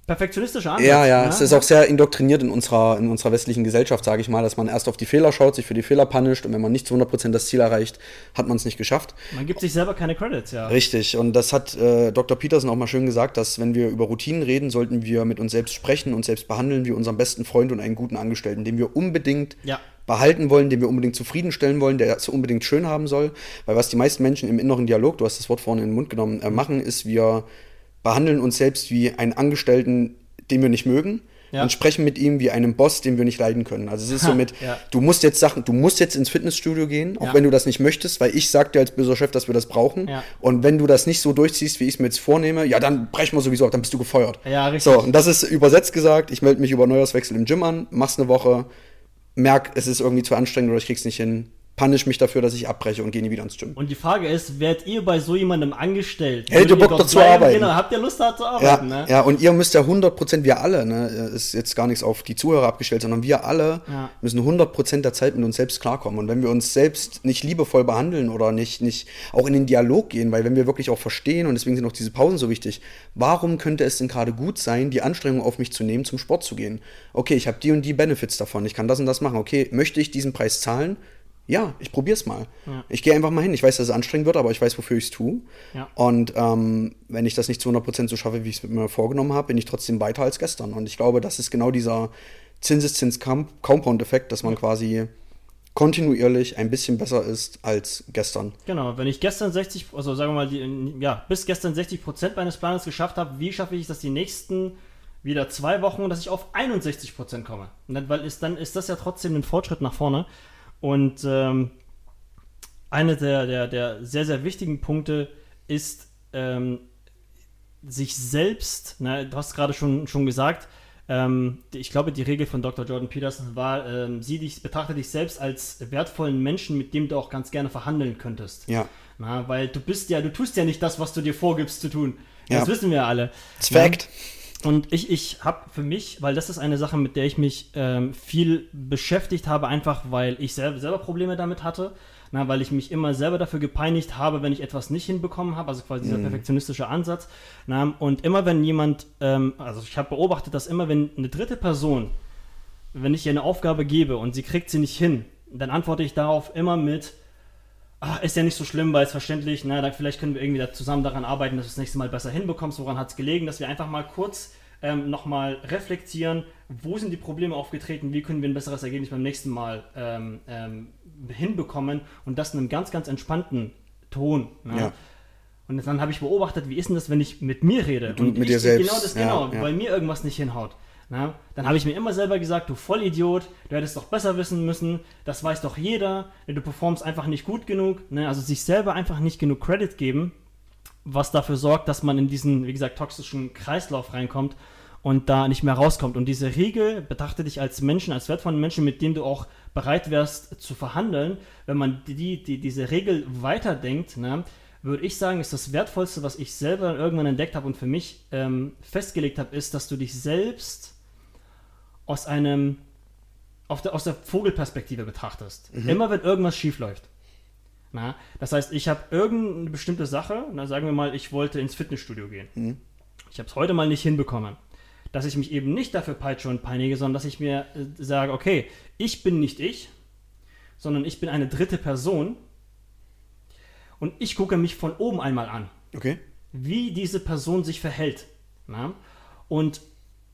perfektionistischer Ansatz. Ja, ja, ne? es ist auch sehr indoktriniert in unserer, in unserer westlichen Gesellschaft, sage ich mal, dass man erst auf die Fehler schaut, sich für die Fehler punisht und wenn man nicht zu 100% das Ziel erreicht, hat man es nicht geschafft. Man gibt sich selber keine Credits, ja. Richtig, und das hat äh, Dr. Peterson auch mal schön gesagt, dass wenn wir über Routinen reden, sollten wir mit uns selbst sprechen und selbst behandeln wie unseren besten Freund und einen guten Angestellten, den wir unbedingt ja. behalten wollen, den wir unbedingt zufriedenstellen wollen, der es unbedingt schön haben soll. Weil was die meisten Menschen im inneren Dialog, du hast das Wort vorne in den Mund genommen, äh, machen, ist, wir behandeln uns selbst wie einen Angestellten, den wir nicht mögen. Ja. und sprechen mit ihm wie einem Boss, den wir nicht leiden können. Also es ist so mit, ja. du musst jetzt Sachen, du musst jetzt ins Fitnessstudio gehen, auch ja. wenn du das nicht möchtest, weil ich sag dir als böser Chef, dass wir das brauchen. Und wenn du das nicht so durchziehst, wie ich es mir jetzt vornehme, ja, dann brechen wir sowieso ab, dann bist du gefeuert. Ja, richtig. So, und das ist übersetzt gesagt, ich melde mich über Neujahrswechsel im Gym an, mach's eine Woche, merk, es ist irgendwie zu anstrengend oder ich krieg's nicht hin, punish mich dafür, dass ich abbreche und gehe nie wieder ins Gym. Und die Frage ist, werdet ihr bei so jemandem angestellt? Hättet ihr Bock dazu arbeiten? Genau, habt ihr Lust da zu arbeiten? Ja, ne? ja, und ihr müsst ja 100%, wir alle, ne, ist jetzt gar nichts auf die Zuhörer abgestellt, sondern wir alle ja. müssen 100% der Zeit mit uns selbst klarkommen. Und wenn wir uns selbst nicht liebevoll behandeln oder nicht, nicht auch in den Dialog gehen, weil wenn wir wirklich auch verstehen, und deswegen sind auch diese Pausen so wichtig, warum könnte es denn gerade gut sein, die Anstrengung auf mich zu nehmen, zum Sport zu gehen? Okay, ich habe die und die Benefits davon, ich kann das und das machen. Okay, möchte ich diesen Preis zahlen? Ja, ich probier's mal. Ja. Ich gehe einfach mal hin. Ich weiß, dass es anstrengend wird, aber ich weiß, wofür ich es tue. Ja. Und ähm, wenn ich das nicht zu 100% so schaffe, wie ich es mir vorgenommen habe, bin ich trotzdem weiter als gestern. Und ich glaube, das ist genau dieser Zinseszins-Compound-Effekt, dass man quasi kontinuierlich ein bisschen besser ist als gestern. Genau, wenn ich gestern 60, also sagen wir mal, die, ja, bis gestern 60% meines Planes geschafft habe, wie schaffe ich das die nächsten wieder zwei Wochen, dass ich auf 61% komme? Und weil ist, dann ist das ja trotzdem ein Fortschritt nach vorne. Und ähm, einer der, der, der sehr, sehr wichtigen Punkte ist, ähm, sich selbst, na, du hast gerade schon, schon gesagt, ähm, ich glaube, die Regel von Dr. Jordan Peterson war, ähm, sieh dich, betrachte dich selbst als wertvollen Menschen, mit dem du auch ganz gerne verhandeln könntest. Ja. Na, weil du bist ja, du tust ja nicht das, was du dir vorgibst zu tun. Ja. Das wissen wir alle. Das ist Fact. Und ich, ich habe für mich, weil das ist eine Sache, mit der ich mich ähm, viel beschäftigt habe, einfach weil ich selber, selber Probleme damit hatte, na, weil ich mich immer selber dafür gepeinigt habe, wenn ich etwas nicht hinbekommen habe, also quasi dieser mhm. perfektionistische Ansatz. Na, und immer wenn jemand, ähm, also ich habe beobachtet, dass immer wenn eine dritte Person, wenn ich ihr eine Aufgabe gebe und sie kriegt sie nicht hin, dann antworte ich darauf immer mit, ah, ist ja nicht so schlimm, weil es verständlich, na, dann vielleicht können wir irgendwie da zusammen daran arbeiten, dass du das nächste Mal besser hinbekommst. Woran hat es gelegen, dass wir einfach mal kurz ähm, nochmal reflektieren, wo sind die Probleme aufgetreten, wie können wir ein besseres Ergebnis beim nächsten Mal ähm, ähm, hinbekommen und das in einem ganz, ganz entspannten Ton. Ne? Ja. Und dann habe ich beobachtet, wie ist denn das, wenn ich mit mir rede du, und mit dir selbst. genau das ja, genau, ja. weil mir irgendwas nicht hinhaut. Na, dann habe ich mir immer selber gesagt, du Vollidiot, du hättest doch besser wissen müssen, das weiß doch jeder, du performst einfach nicht gut genug. Ne? Also sich selber einfach nicht genug Credit geben, was dafür sorgt, dass man in diesen, wie gesagt, toxischen Kreislauf reinkommt und da nicht mehr rauskommt. Und diese Regel betrachte dich als Menschen, als wertvollen Menschen, mit dem du auch bereit wärst zu verhandeln. Wenn man die, die, diese Regel weiterdenkt, ne, würde ich sagen, ist das Wertvollste, was ich selber irgendwann entdeckt habe und für mich ähm, festgelegt habe, ist, dass du dich selbst aus einem, der, aus der Vogelperspektive betrachtest. Mhm. Immer wenn irgendwas schief läuft. Na? Das heißt, ich habe irgendeine bestimmte Sache, na, sagen wir mal, ich wollte ins Fitnessstudio gehen. Mhm. Ich habe es heute mal nicht hinbekommen. Dass ich mich eben nicht dafür peitsche und peinige, sondern dass ich mir äh, sage, okay, ich bin nicht ich, sondern ich bin eine dritte Person und ich gucke mich von oben einmal an, Okay. wie diese Person sich verhält. Na? Und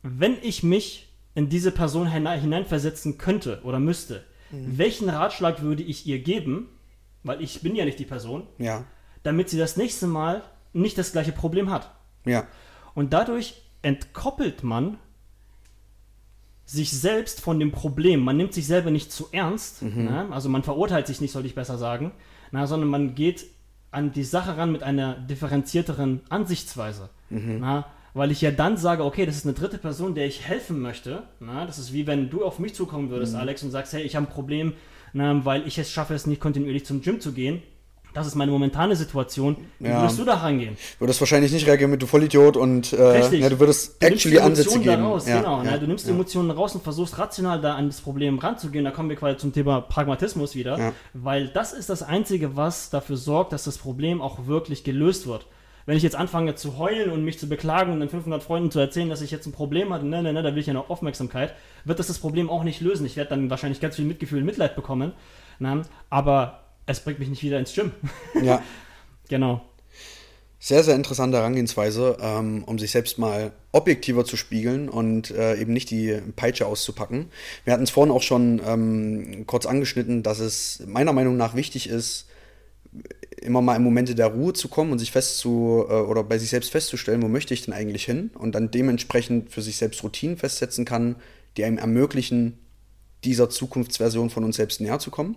wenn ich mich in diese Person hinein, hineinversetzen könnte oder müsste, welchen Ratschlag würde ich ihr geben, weil ich bin ja nicht die Person, Ja. damit sie das nächste Mal nicht das gleiche Problem hat. Ja. Und dadurch entkoppelt man sich selbst von dem Problem. Man nimmt sich selber nicht zu ernst. Ne? Also man verurteilt sich nicht, sollte ich besser sagen, na, sondern man geht an die Sache ran mit einer differenzierteren Ansichtsweise. Na? Weil ich ja dann sage, okay, das ist eine dritte Person, der ich helfen möchte. Na? Das ist wie wenn du auf mich zukommen würdest, Alex, und sagst, hey, ich habe ein Problem, na, weil ich es schaffe, es nicht kontinuierlich zum Gym zu gehen. Das ist meine momentane Situation. Wie Ja. würdest du da rangehen? Würdest wahrscheinlich nicht reagieren mit du Vollidiot und äh, Richtig. ja, du würdest Du actually die Ansätze geben. raus, ja, genau. ja, ne? Du nimmst die. Emotionen raus und versuchst rational da an das Problem ranzugehen. Da kommen wir quasi zum Thema Pragmatismus wieder. Weil das ist das Einzige, was dafür sorgt, dass das Problem auch wirklich gelöst wird. Wenn ich jetzt anfange zu heulen und mich zu beklagen und den 500 Freunden zu erzählen, dass ich jetzt ein Problem hatte, ne, ne, ne, da will ich ja noch Aufmerksamkeit, wird das das Problem auch nicht lösen. Ich werde dann wahrscheinlich ganz viel Mitgefühl und Mitleid bekommen. Ne? Aber es bringt mich nicht wieder ins Gym. (laughs) ja. genau. Sehr, sehr interessante Herangehensweise, ähm, um sich selbst mal objektiver zu spiegeln und äh, eben nicht die Peitsche auszupacken. Wir hatten es vorhin auch schon ähm, kurz angeschnitten, dass es meiner Meinung nach wichtig ist, immer mal in Momente der Ruhe zu kommen und sich fest zu äh, oder bei sich selbst festzustellen, wo möchte ich denn eigentlich hin und dann dementsprechend für sich selbst Routinen festsetzen kann, die einem ermöglichen, dieser Zukunftsversion von uns selbst näher zu kommen.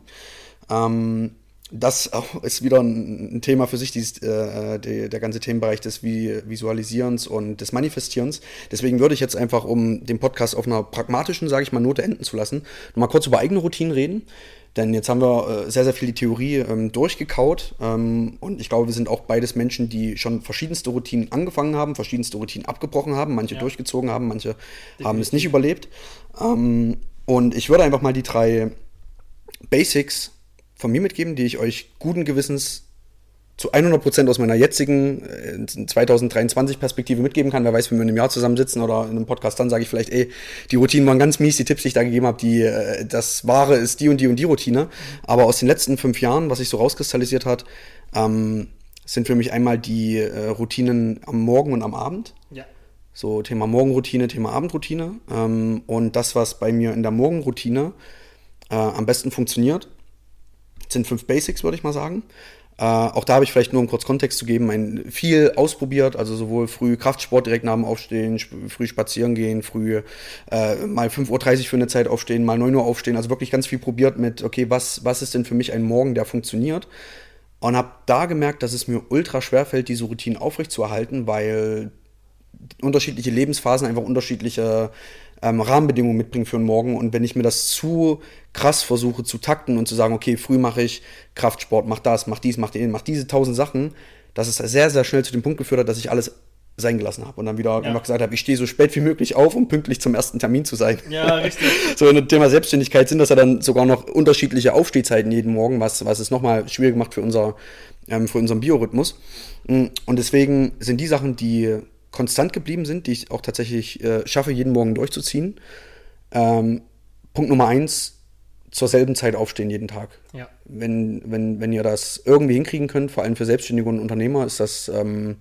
Ähm, das auch ist wieder ein, ein Thema für sich, dieses, äh, die, der ganze Themenbereich des Vi- Visualisierens und des Manifestierens. Deswegen würde ich jetzt einfach, um den Podcast auf einer pragmatischen, sage ich mal, Note enden zu lassen, nochmal kurz über eigene Routinen reden. Denn jetzt haben wir äh, sehr, sehr viel die Theorie ähm, durchgekaut. Ähm, und ich glaube, wir sind auch beides Menschen, die schon verschiedenste Routinen angefangen haben, verschiedenste Routinen abgebrochen haben, manche Ja. durchgezogen haben, manche haben es nicht überlebt. Ähm, und ich würde einfach mal die drei Basics von mir mitgeben, die ich euch guten Gewissens zu 100% aus meiner jetzigen äh, 2023 Perspektive mitgeben kann. Wer weiß, wenn wir in einem Jahr zusammensitzen oder in einem Podcast, dann sage ich vielleicht, ey, die Routinen waren ganz mies, die Tipps, die ich da gegeben habe, die, äh, das Wahre ist die und die und die Routine. Aber aus den letzten fünf Jahren, was sich so rauskristallisiert hat, ähm, sind für mich einmal die äh, Routinen am Morgen und am Abend. Ja. So Thema Morgenroutine, Thema Abendroutine. Ähm, und das, was bei mir in der Morgenroutine äh, am besten funktioniert, sind fünf Basics, würde ich mal sagen. Äh, auch da habe ich vielleicht nur um kurz Kontext zu geben, ein, viel ausprobiert, also sowohl früh Kraftsport direkt nach dem Aufstehen, sp früh spazieren gehen, früh äh, mal 5.30 Uhr für eine Zeit aufstehen, mal 9 Uhr aufstehen, also wirklich ganz viel probiert mit, okay, was, was ist denn für mich ein Morgen, der funktioniert? Und habe da gemerkt, dass es mir ultra schwer fällt, diese Routinen aufrechtzuerhalten, weil unterschiedliche Lebensphasen einfach unterschiedliche ähm, Rahmenbedingungen mitbringen für Morgen. Und wenn ich mir das zu krass versuche zu takten und zu sagen, okay, früh mache ich Kraftsport, mach das, mach dies, mach den, mach diese tausend Sachen, dass es sehr, sehr schnell zu dem Punkt geführt hat, dass ich alles sein gelassen habe und dann wieder Ja. einfach gesagt habe, ich stehe so spät wie möglich auf, um pünktlich zum ersten Termin zu sein. Ja, richtig. (laughs) So in dem Thema Selbstständigkeit sind das ja dann sogar noch unterschiedliche Aufstehzeiten jeden Morgen, was, was es nochmal schwierig macht für, unser, ähm, für unseren Biorhythmus. Mm, Und deswegen sind die Sachen, die konstant geblieben sind, die ich auch tatsächlich äh, schaffe, jeden Morgen durchzuziehen. Ähm, Punkt Nummer eins, zur selben Zeit aufstehen jeden Tag. Ja. Wenn, wenn, wenn ihr das irgendwie hinkriegen könnt, vor allem für Selbstständige und Unternehmer, ist das ähm,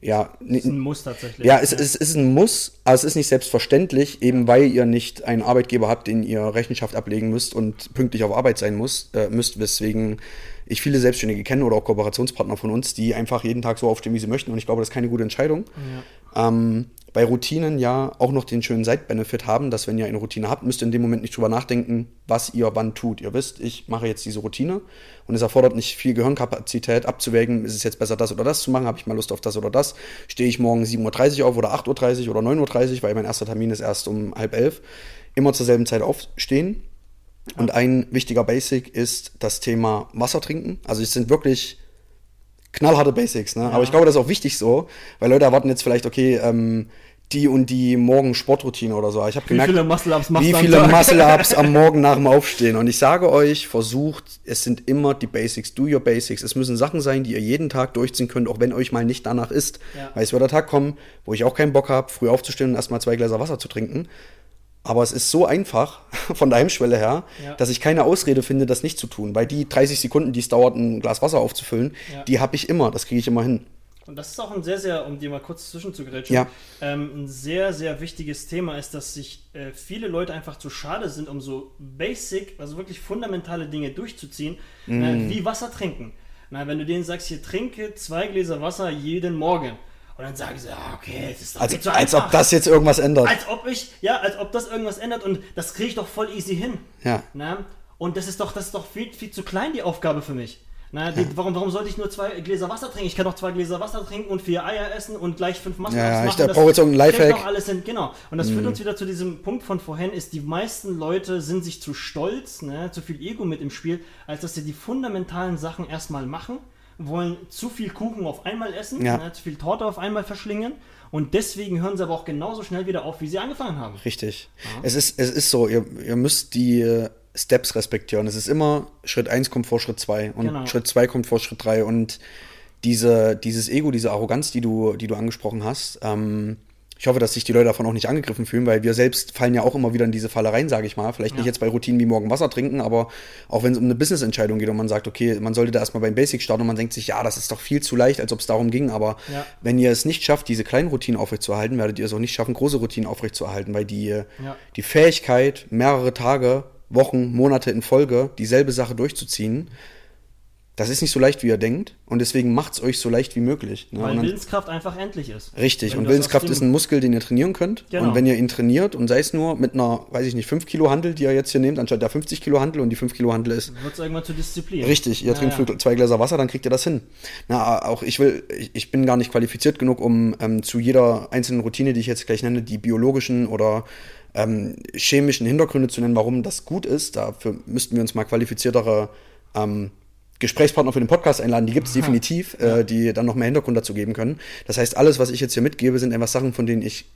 ja ist ein Muss tatsächlich. ja, es, es ist ein Muss, aber es ist nicht selbstverständlich, eben weil ihr nicht einen Arbeitgeber habt, den ihr Rechenschaft ablegen müsst und pünktlich auf Arbeit sein muss, äh, müsst, weswegen ich viele Selbstständige kenne oder auch Kooperationspartner von uns, die einfach jeden Tag so aufstehen, wie sie möchten. Und ich glaube, das ist keine gute Entscheidung. Ähm, bei Routinen ja auch noch den schönen Side-Benefit haben, dass wenn ihr eine Routine habt, müsst ihr in dem Moment nicht drüber nachdenken, was ihr wann tut. Ihr wisst, ich mache jetzt diese Routine und es erfordert nicht viel Gehirnkapazität abzuwägen, ist es jetzt besser, das oder das zu machen, habe ich mal Lust auf das oder das. Stehe ich morgen 7.30 Uhr auf oder 8.30 Uhr oder 9.30 Uhr, weil mein erster Termin ist erst um halb elf. Immer zur selben Zeit aufstehen. Und ein wichtiger Basic ist das Thema Wasser trinken. Also es sind wirklich knallharte Basics, ne? Aber ich glaube, das ist auch wichtig so, weil Leute erwarten jetzt vielleicht, okay, ähm, die und die morgen Sportroutine oder so. Ich habe gemerkt, wie viele Muscle-Ups wie viele? Muscle-Ups (laughs) am Morgen nach dem Aufstehen. Und ich sage euch, versucht, es sind immer die Basics. Do your Basics. Es müssen Sachen sein, die ihr jeden Tag durchziehen könnt, auch wenn euch mal nicht danach ist. Ja. Weil es wird der Tag kommen, wo ich auch keinen Bock habe, früh aufzustehen und erstmal zwei Gläser Wasser zu trinken. Aber es ist so einfach (laughs) von der Hemmschwelle her, Ja. dass ich keine Ausrede finde, das nicht zu tun. Weil die 30 Sekunden, die es dauert, ein Glas Wasser aufzufüllen, Ja. die habe ich immer. Das kriege ich immer hin. Und das ist auch ein sehr, sehr, um dir mal kurz zwischenzugrätschen, Ja. ähm, ein sehr, sehr wichtiges Thema ist, dass sich äh, viele Leute einfach zu schade sind, um so basic, also wirklich fundamentale Dinge durchzuziehen, Mm. äh, wie Wasser trinken. Na, wenn du denen sagst, hier trinke zwei Gläser Wasser jeden Morgen. Und dann sagen sie, ja, okay, das ist doch Als, viel zu als ob das jetzt irgendwas ändert. Als ob ich, ja, als ob das irgendwas ändert und das kriege ich doch voll easy hin. Ja. Na? Und das ist doch, das ist doch viel, viel zu klein, die Aufgabe für mich. Na, die, warum, warum sollte ich nur zwei Gläser Wasser trinken? Ich kann doch zwei Gläser Wasser trinken und vier Eier essen und gleich fünf Muscle Ja, ja, ich machen. brauche jetzt irgendeinen kriegt Lifehack. Mhm. doch alles hin. Genau. Und das führt uns wieder zu diesem Punkt von vorhin, ist, die meisten Leute sind sich zu stolz, ne, zu viel Ego mit im Spiel, als dass sie die fundamentalen Sachen erstmal machen, wollen zu viel Kuchen auf einmal essen, Ja. ne, zu viel Torte auf einmal verschlingen und deswegen hören sie aber auch genauso schnell wieder auf, wie sie angefangen haben. Richtig. Es, ist, es ist so, ihr, ihr müsst die äh, Steps respektieren. Es ist immer, Schritt 1 kommt vor Schritt 2 und Genau. Schritt 2 kommt vor Schritt 3 und diese, dieses Ego, diese Arroganz, die du, die du angesprochen hast, ähm, ich hoffe, dass sich die Leute davon auch nicht angegriffen fühlen, weil wir selbst fallen ja auch immer wieder in diese Falle rein, sage ich mal. Vielleicht nicht Ja. jetzt bei Routinen wie morgen Wasser trinken, aber auch wenn es um eine Business-Entscheidung geht und man sagt, okay, man sollte da erstmal beim Basic starten und man denkt sich, ja, das ist doch viel zu leicht, als ob es darum ging. Aber Ja. wenn ihr es nicht schafft, diese kleinen Routinen aufrechtzuerhalten, werdet ihr es auch nicht schaffen, große Routinen aufrechtzuerhalten, weil die, Ja. die Fähigkeit, mehrere Tage, Wochen, Monate in Folge dieselbe Sache durchzuziehen, das ist nicht so leicht, wie ihr denkt. Und deswegen macht es euch so leicht wie möglich. Ne? Weil dann- Willenskraft einfach endlich ist. Richtig, und Willenskraft ist ein Muskel, den ihr trainieren könnt. Genau. Und wenn ihr ihn trainiert und sei es nur mit einer, weiß ich nicht, 5 Kilo Handel, die ihr jetzt hier nehmt, anstatt der 50 Kilo Handel und die 5 Kilo Handel ist Wird es irgendwann zur Disziplin. richtig, ihr Ja, trinkt ja. zwei Gläser Wasser, dann kriegt ihr das hin. Na, auch ich will, ich, ich bin gar nicht qualifiziert genug, um ähm, zu jeder einzelnen Routine, die ich jetzt gleich nenne, die biologischen oder ähm, chemischen Hintergründe zu nennen, warum das gut ist. Dafür müssten wir uns mal qualifiziertere ähm, Gesprächspartner für den Podcast einladen, die gibt es definitiv, äh, die dann noch mehr Hintergrund dazu geben können. Das heißt, alles, was ich jetzt hier mitgebe, sind einfach Sachen, von denen ich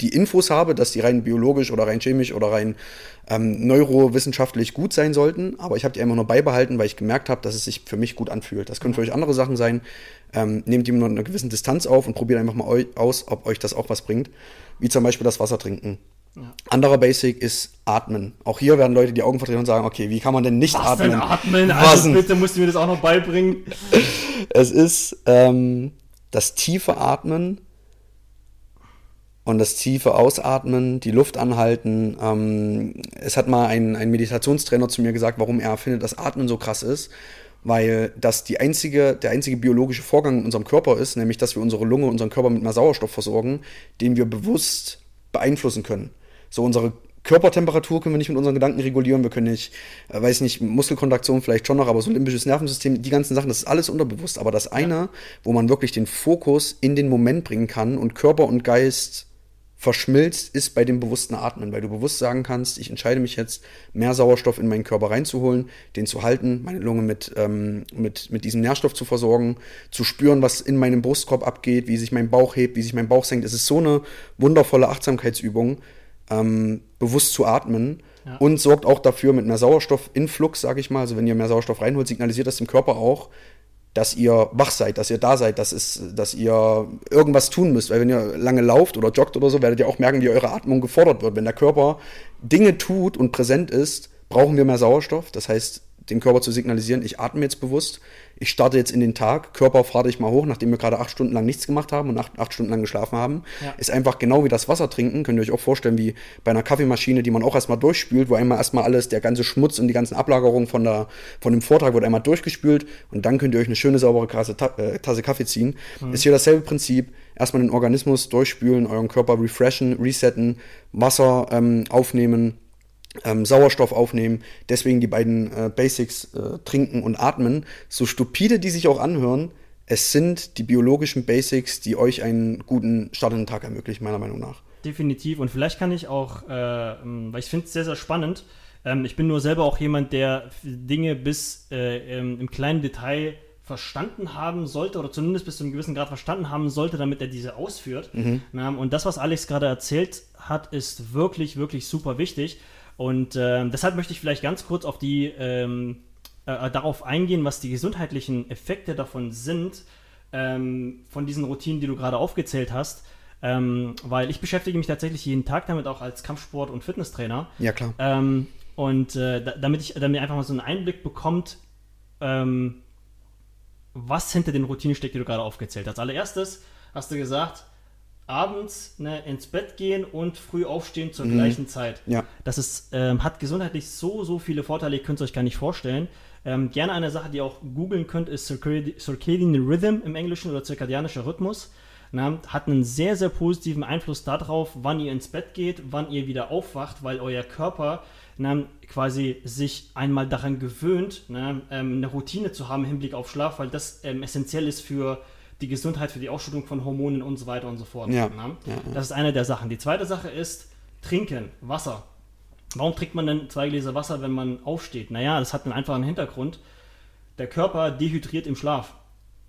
die Infos habe, dass die rein biologisch oder rein chemisch oder rein ähm, neurowissenschaftlich gut sein sollten, aber ich habe die einfach nur beibehalten, weil ich gemerkt habe, dass es sich für mich gut anfühlt. Das können für euch andere Sachen sein. Ähm, nehmt die mit einer gewissen Distanz auf und probiert einfach mal aus, ob euch das auch was bringt. Wie zum Beispiel das Wasser trinken. Anderer Basic ist Atmen. Auch hier werden Leute die Augen verdrehen und sagen, okay, wie kann man denn nicht Was denn atmen? atmen? Was Also denn? bitte musst du mir das auch noch beibringen. (laughs) Es ist ähm, das tiefe Atmen und das tiefe Ausatmen, die Luft anhalten. Ähm, es hat mal ein, ein Meditationstrainer zu mir gesagt, warum er findet, dass Atmen so krass ist. Weil das die einzige, der einzige biologische Vorgang in unserem Körper ist, nämlich dass wir unsere Lunge, unseren Körper mit mehr Sauerstoff versorgen, den wir bewusst beeinflussen können. So unsere Körpertemperatur können wir nicht mit unseren Gedanken regulieren, wir können nicht, äh, weiß nicht, Muskelkontraktion vielleicht schon noch, aber so limbisches Nervensystem, die ganzen Sachen, das ist alles unterbewusst. Aber das eine, wo man wirklich den Fokus in den Moment bringen kann und Körper und Geist verschmilzt, ist bei dem bewussten Atmen, weil du bewusst sagen kannst, ich entscheide mich jetzt, mehr Sauerstoff in meinen Körper reinzuholen, den zu halten, meine Lunge mit, ähm, mit, mit diesem Nährstoff zu versorgen, zu spüren, was in meinem Brustkorb abgeht, wie sich mein Bauch hebt, wie sich mein Bauch senkt. Es ist so eine wundervolle Achtsamkeitsübung, ähm, bewusst zu atmen Ja. und sorgt auch dafür mit mehr Sauerstoffinflux, sage ich mal, also wenn ihr mehr Sauerstoff reinholt, signalisiert das dem Körper auch, dass ihr wach seid, dass ihr da seid, dass, es, dass ihr irgendwas tun müsst. Weil wenn ihr lange lauft oder joggt oder so, werdet ihr auch merken, wie eure Atmung gefordert wird. Wenn der Körper Dinge tut und präsent ist, brauchen wir mehr Sauerstoff. Das heißt, dem Körper zu signalisieren, ich atme jetzt bewusst, ich starte jetzt in den Tag, Körper fahre dich mal hoch, nachdem wir gerade acht Stunden lang nichts gemacht haben und acht, acht Stunden lang geschlafen haben, Ja. ist einfach genau wie das Wasser trinken, könnt ihr euch auch vorstellen, wie bei einer Kaffeemaschine, die man auch erstmal durchspült, wo einmal erstmal alles, der ganze Schmutz und die ganzen Ablagerungen von, der, von dem Vortrag wird einmal durchgespült und dann könnt ihr euch eine schöne, saubere Tasse, Ta- äh, Tasse Kaffee ziehen. Ist hier dasselbe Prinzip. Erstmal den Organismus durchspülen, euren Körper refreshen, resetten, Wasser ähm, aufnehmen, ähm, Sauerstoff aufnehmen, deswegen die beiden äh, Basics äh, trinken und atmen. So stupide die sich auch anhören, es sind die biologischen Basics, die euch einen guten Start in den Tag ermöglichen, meiner Meinung nach. Definitiv. Und vielleicht kann ich auch, äh, ähm, weil ich finde es sehr, sehr spannend. Ähm, ich bin nur selber auch jemand, der Dinge bis äh, ähm, im kleinen Detail verstanden haben sollte oder zumindest bis zu einem gewissen Grad verstanden haben sollte, damit er diese ausführt. Mhm. und das, was Alex gerade erzählt hat, ist wirklich, wirklich super wichtig. Und äh, deshalb möchte ich vielleicht ganz kurz auf die ähm, äh, darauf eingehen, was die gesundheitlichen Effekte davon sind, ähm, von diesen Routinen, die du gerade aufgezählt hast. Ähm, weil ich beschäftige mich tatsächlich jeden Tag damit auch als Kampfsport- und Fitnesstrainer. Ja, klar. Ähm, und äh, damit ich damit ihr einfach mal so einen Einblick bekommt, ähm, was hinter den Routinen steckt, die du gerade aufgezählt hast. Allererstes hast du gesagt, abends ne, ins Bett gehen und früh aufstehen zur mhm. gleichen Zeit. Ja. Das ist, ähm, hat gesundheitlich so, so viele Vorteile, ihr könnt es euch gar nicht vorstellen. Ähm, gerne eine Sache, die ihr auch googeln könnt, ist Circadian Rhythm im Englischen oder zirkadianischer Rhythmus. Na, hat einen sehr, sehr positiven Einfluss darauf, wann ihr ins Bett geht, wann ihr wieder aufwacht, weil euer Körper na, quasi sich einmal daran gewöhnt, na, ähm, eine Routine zu haben im Hinblick auf Schlaf, weil das ähm, essentiell ist für die Gesundheit, für die Ausschüttung von Hormonen und so weiter und so fort. Ja. Ja, ja. Das ist eine der Sachen. Die zweite Sache ist Trinken, Wasser. Warum trinkt man denn zwei Gläser Wasser, wenn man aufsteht? Naja, das hat einen einfachen Hintergrund. Der Körper dehydriert im Schlaf.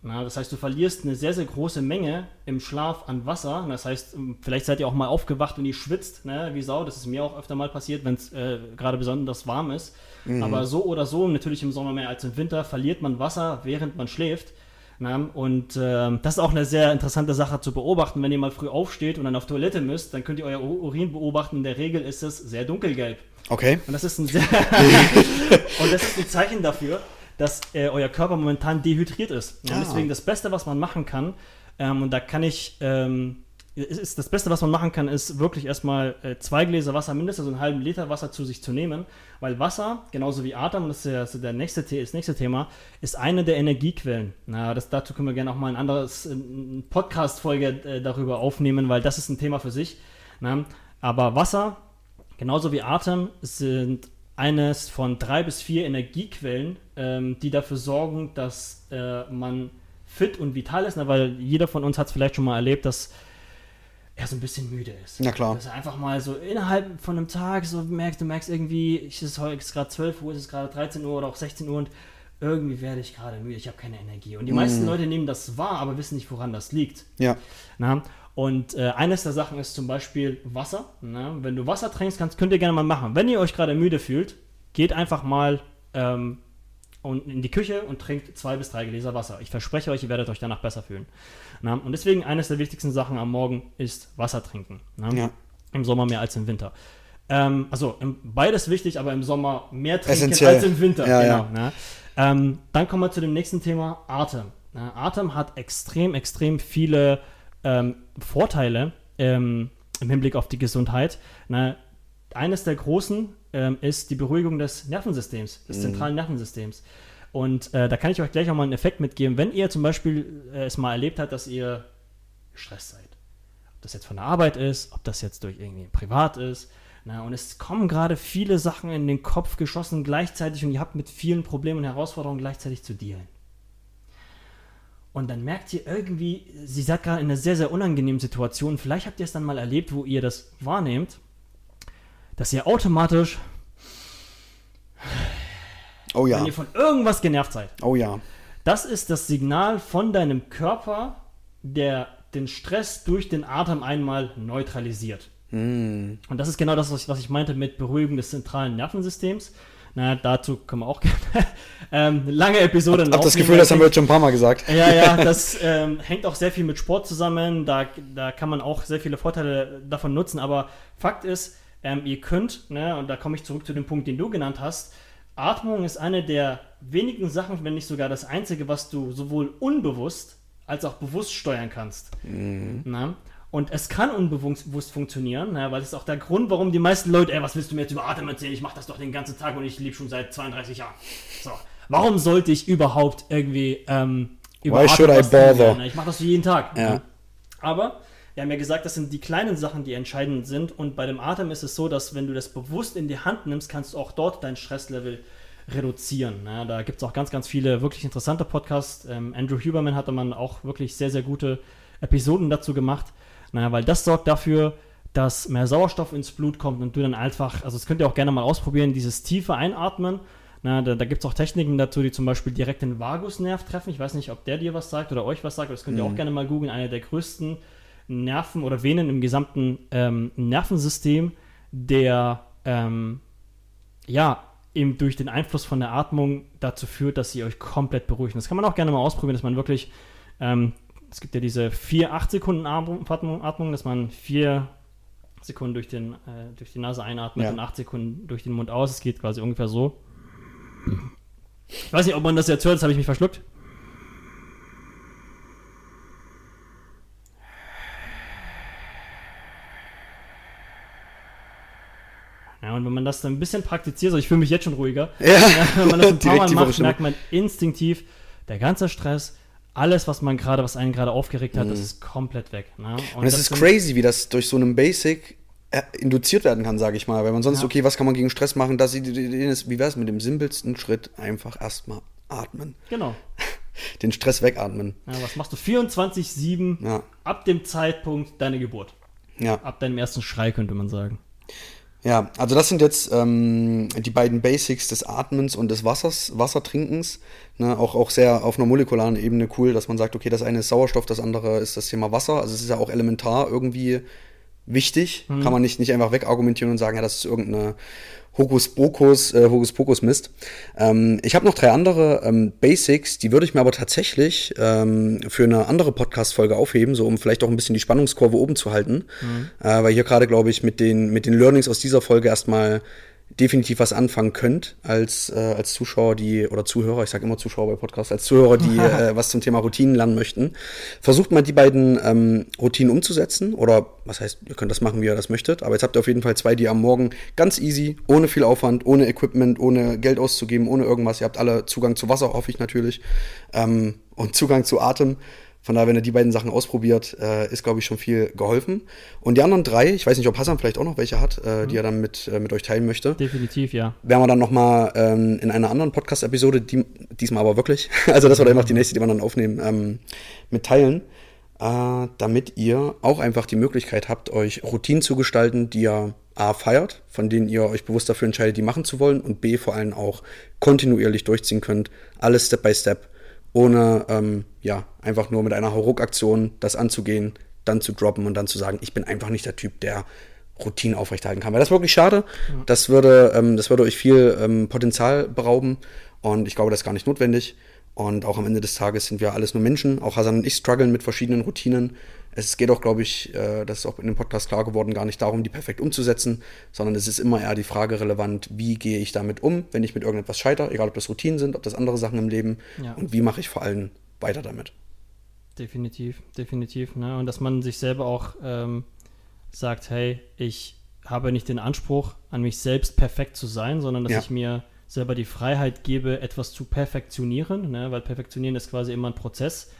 Na, das heißt, du verlierst eine sehr, sehr große Menge im Schlaf an Wasser. Das heißt, ähm, vielleicht seid ihr auch mal aufgewacht und ihr schwitzt, ne, wie Sau. Das ist mir auch öfter mal passiert, wenn es äh, gerade besonders warm ist. Mhm. Aber so oder so, natürlich im Sommer mehr als im Winter, verliert man Wasser, während man schläft. Na, und äh, das ist auch eine sehr interessante Sache zu beobachten. Wenn ihr mal früh aufsteht und dann auf Toilette müsst, dann könnt ihr euer Urin beobachten. In der Regel ist es sehr dunkelgelb. Okay. Und das ist ein sehr (laughs) und das ist ein Zeichen dafür, dass äh, euer Körper momentan dehydriert ist. Und ah. deswegen das Beste, was man machen kann, ähm, und da kann ich, ähm, ist das Beste, was man machen kann, ist wirklich erstmal äh, zwei Gläser Wasser, mindestens einen halben Liter Wasser zu sich zu nehmen, weil Wasser, genauso wie Atem, das ist ja, der nächste, das nächste Thema, ist eine der Energiequellen. Na, das, dazu können wir gerne auch mal ein anderes Podcast-Folge äh, darüber aufnehmen, weil das ist ein Thema für sich. Na? Aber Wasser, genauso wie Atem, sind eines von drei bis vier Energiequellen, ähm, die dafür sorgen, dass äh, man fit und vital ist, ne? weil jeder von uns hat es vielleicht schon mal erlebt, dass er so ein bisschen müde ist. Na klar. Dass er einfach mal so innerhalb von einem Tag so merkt, du merkst irgendwie, es ist heute gerade 12 Uhr, es ist gerade 13 Uhr oder auch 16 Uhr und irgendwie werde ich gerade müde, ich habe keine Energie. Und die mm. meisten Leute nehmen das wahr, aber wissen nicht, woran das liegt. Ja. Na? Und äh, eines der Sachen ist zum Beispiel Wasser. Ne? Wenn du Wasser trinkst, kannst, könnt ihr gerne mal machen. Wenn ihr euch gerade müde fühlt, geht einfach mal ähm, in die Küche und trinkt zwei bis drei Gläser Wasser. Ich verspreche euch, ihr werdet euch danach besser fühlen. Na? Und deswegen eines der wichtigsten Sachen am Morgen ist Wasser trinken. Ja. Im Sommer mehr als im Winter. Ähm, also im, beides wichtig, aber im Sommer mehr trinken Essentiell. als im Winter. Ja, genau, ja. Ähm, dann kommen wir zu dem nächsten Thema, Atem. Atem hat extrem, extrem viele ähm, Vorteile ähm, im Hinblick auf die Gesundheit. Na, eines der großen ähm, ist die Beruhigung des Nervensystems, des mhm. zentralen Nervensystems. Und äh, da kann ich euch gleich auch mal einen Effekt mitgeben. Wenn ihr zum Beispiel äh, es mal erlebt habt, dass ihr gestresst seid, ob das jetzt von der Arbeit ist, ob das jetzt durch irgendwie privat ist, na, und es kommen gerade viele Sachen in den Kopf geschossen gleichzeitig und ihr habt mit vielen Problemen und Herausforderungen gleichzeitig zu dealen. Und dann merkt ihr irgendwie, sie seid gerade in einer sehr, sehr unangenehmen Situation. Vielleicht habt ihr es dann mal erlebt, wo ihr das wahrnehmt, dass ihr automatisch, oh ja. wenn ihr von irgendwas genervt seid, oh ja. Das ist das Signal von deinem Körper, der den Stress durch den Atem einmal neutralisiert. Mm. Und das ist genau das, was ich meinte mit Beruhigung des zentralen Nervensystems. Na, dazu können wir auch gerne (laughs) ähm, lange Episode Ich habe das Gefühl, das haben wir jetzt schon ein paar Mal gesagt. Ja, ja, (laughs) das ähm, hängt auch sehr viel mit Sport zusammen. Da, da kann man auch sehr viele Vorteile davon nutzen. Aber Fakt ist, ähm, ihr könnt, ne, und da komme ich zurück zu dem Punkt, den du genannt hast, Atmung ist eine der wenigen Sachen, wenn nicht sogar das einzige, was du sowohl unbewusst als auch bewusst steuern kannst. Mhm. Na? Und es kann unbewusst funktionieren, na, weil das ist auch der Grund, warum die meisten Leute, ey, was willst du mir jetzt über Atem erzählen? Ich mache das doch den ganzen Tag und ich lebe schon seit 32 Jahren. So. Warum sollte ich überhaupt irgendwie ähm, über Why Atem should I bother? Ich mache das jeden Tag. Ja. Aber wir haben ja gesagt, das sind die kleinen Sachen, die entscheidend sind. Und bei dem Atem ist es so, dass wenn du das bewusst in die Hand nimmst, kannst du auch dort dein Stresslevel reduzieren. Ja, da gibt es auch ganz, ganz viele wirklich interessante Podcasts. Ähm, Andrew Huberman hatte man auch wirklich sehr, sehr gute Episoden dazu gemacht. Naja, weil das sorgt dafür, dass mehr Sauerstoff ins Blut kommt und du dann einfach, also das könnt ihr auch gerne mal ausprobieren, dieses tiefe Einatmen. Na, da da gibt es auch Techniken dazu, die zum Beispiel direkt den Vagusnerv treffen. Ich weiß nicht, ob der dir was sagt oder euch was sagt, aber das könnt ihr Mhm. auch gerne mal googeln. Einer der größten Nerven oder Venen im gesamten ähm, Nervensystem, der ähm, ja eben durch den Einfluss von der Atmung dazu führt, dass sie euch komplett beruhigen. Das kann man auch gerne mal ausprobieren, dass man wirklich, ähm, es gibt ja diese 4-8 Sekunden Atmung, Atmung, dass man 4 Sekunden durch, den, äh, durch die Nase einatmet Ja. und 8 Sekunden durch den Mund aus. Es geht quasi ungefähr so. Ich weiß nicht, ob man das jetzt hört, das habe ich mich verschluckt. Ja, und wenn man das dann ein bisschen praktiziert, also ich fühle mich jetzt schon ruhiger, Ja, wenn man das ein (laughs) paar Mal macht, merkt man instinktiv, der ganze Stress, alles, was man gerade, was einen gerade aufgeregt hat, das ist komplett weg. Ne? Mhm. Und es ist crazy, wie das durch so einen Basic äh, induziert werden kann, sage ich mal. Weil man sonst, Ja. okay, was kann man gegen Stress machen? Das, ist, wie wäre es mit dem simpelsten Schritt? Einfach erstmal atmen. Genau. (laughs) Den Stress wegatmen. Ja, was machst du? 24-7 Ja, ab dem Zeitpunkt deiner Geburt. ja. Ab deinem ersten Schrei, könnte man sagen. Ja, also das sind jetzt ähm, die beiden Basics des Atmens und des Wassers, Wassertrinkens. Ne, auch, auch sehr auf einer molekularen Ebene cool, dass man sagt, okay, das eine ist Sauerstoff, das andere ist das Thema Wasser. Also es ist ja auch elementar irgendwie wichtig. Kann man nicht, nicht einfach wegargumentieren und sagen, ja, das ist irgendeine Hokuspokus, äh, Hokuspokus-Mist. Ähm, ich habe noch drei andere ähm, Basics, die würde ich mir aber tatsächlich ähm, für eine andere Podcast-Folge aufheben, so um vielleicht auch ein bisschen die Spannungskurve oben zu halten. Äh, weil hier gerade, glaube ich, mit den, mit den Learnings aus dieser Folge erstmal definitiv was anfangen könnt als, äh, als Zuschauer, die, oder Zuhörer, ich sage immer Zuschauer bei Podcasts, als Zuhörer, die (laughs) äh, was zum Thema Routinen lernen möchten. Versucht mal die beiden ähm, Routinen umzusetzen oder was heißt, ihr könnt das machen, wie ihr das möchtet, aber jetzt habt ihr auf jeden Fall zwei, die am Morgen ganz easy, ohne viel Aufwand, ohne Equipment, ohne Geld auszugeben, ohne irgendwas. Ihr habt alle Zugang zu Wasser, hoffe ich natürlich, ähm, und Zugang zu Atem. Von daher, wenn ihr die beiden Sachen ausprobiert, äh, ist, glaube ich, schon viel geholfen. Und die anderen drei, ich weiß nicht, ob Hassan vielleicht auch noch welche hat, äh, die er dann mit, äh, mit euch teilen möchte, Definitiv, ja. werden wir dann nochmal ähm, in einer anderen Podcast-Episode, die, diesmal aber wirklich, (laughs) also das wird einfach die nächste, die wir dann aufnehmen, ähm, mitteilen, äh, damit ihr auch einfach die Möglichkeit habt, euch Routinen zu gestalten, die ihr A feiert, von denen ihr euch bewusst dafür entscheidet, die machen zu wollen und B vor allem auch kontinuierlich durchziehen könnt, alles Step by Step, ohne ähm, ja einfach nur mit einer Hauruck-Aktion das anzugehen, dann zu droppen und dann zu sagen, ich bin einfach nicht der Typ, der Routinen aufrechterhalten kann. Weil das ist wirklich schade. Das würde, ähm, das würde euch viel ähm, Potenzial berauben und ich glaube, das ist gar nicht notwendig. Und auch am Ende des Tages sind wir alles nur Menschen. Auch Hasan und ich strugglen mit verschiedenen Routinen. Es geht auch, glaube ich, äh, das ist auch in dem Podcast klar geworden, gar nicht darum, die perfekt umzusetzen, sondern es ist immer eher die Frage relevant, wie gehe ich damit um, wenn ich mit irgendetwas scheitere, egal ob das Routinen sind, ob das andere Sachen im Leben Ja. und wie mache ich vor allem weiter damit. Definitiv, definitiv. Ne? Und dass man sich selber auch ähm, sagt, hey, ich habe nicht den Anspruch, an mich selbst perfekt zu sein, sondern dass Ja. ich mir selber die Freiheit gebe, etwas zu perfektionieren, ne? weil perfektionieren ist quasi immer ein Prozess,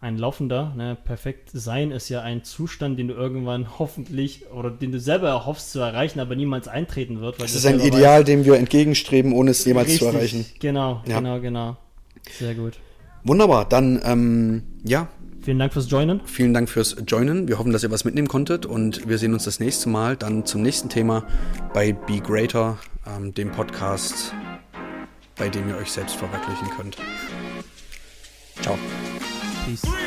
ein laufender. Ne? Perfekt sein ist ja ein Zustand, den du irgendwann (laughs) hoffentlich oder den du selber erhoffst zu erreichen, aber niemals eintreten wird. Du ist ein Ideal, dem wir entgegenstreben, ohne es weißt, jemals richtig, zu erreichen. Genau, Ja. genau, genau. Sehr gut. Wunderbar, dann ähm, ja, Vielen Dank fürs Joinen. vielen Dank fürs Joinen. Wir hoffen, dass ihr was mitnehmen konntet und wir sehen uns das nächste Mal dann zum nächsten Thema bei Be Greater, ähm, dem Podcast, bei dem ihr euch selbst verwirklichen könnt. Ciao. Peace.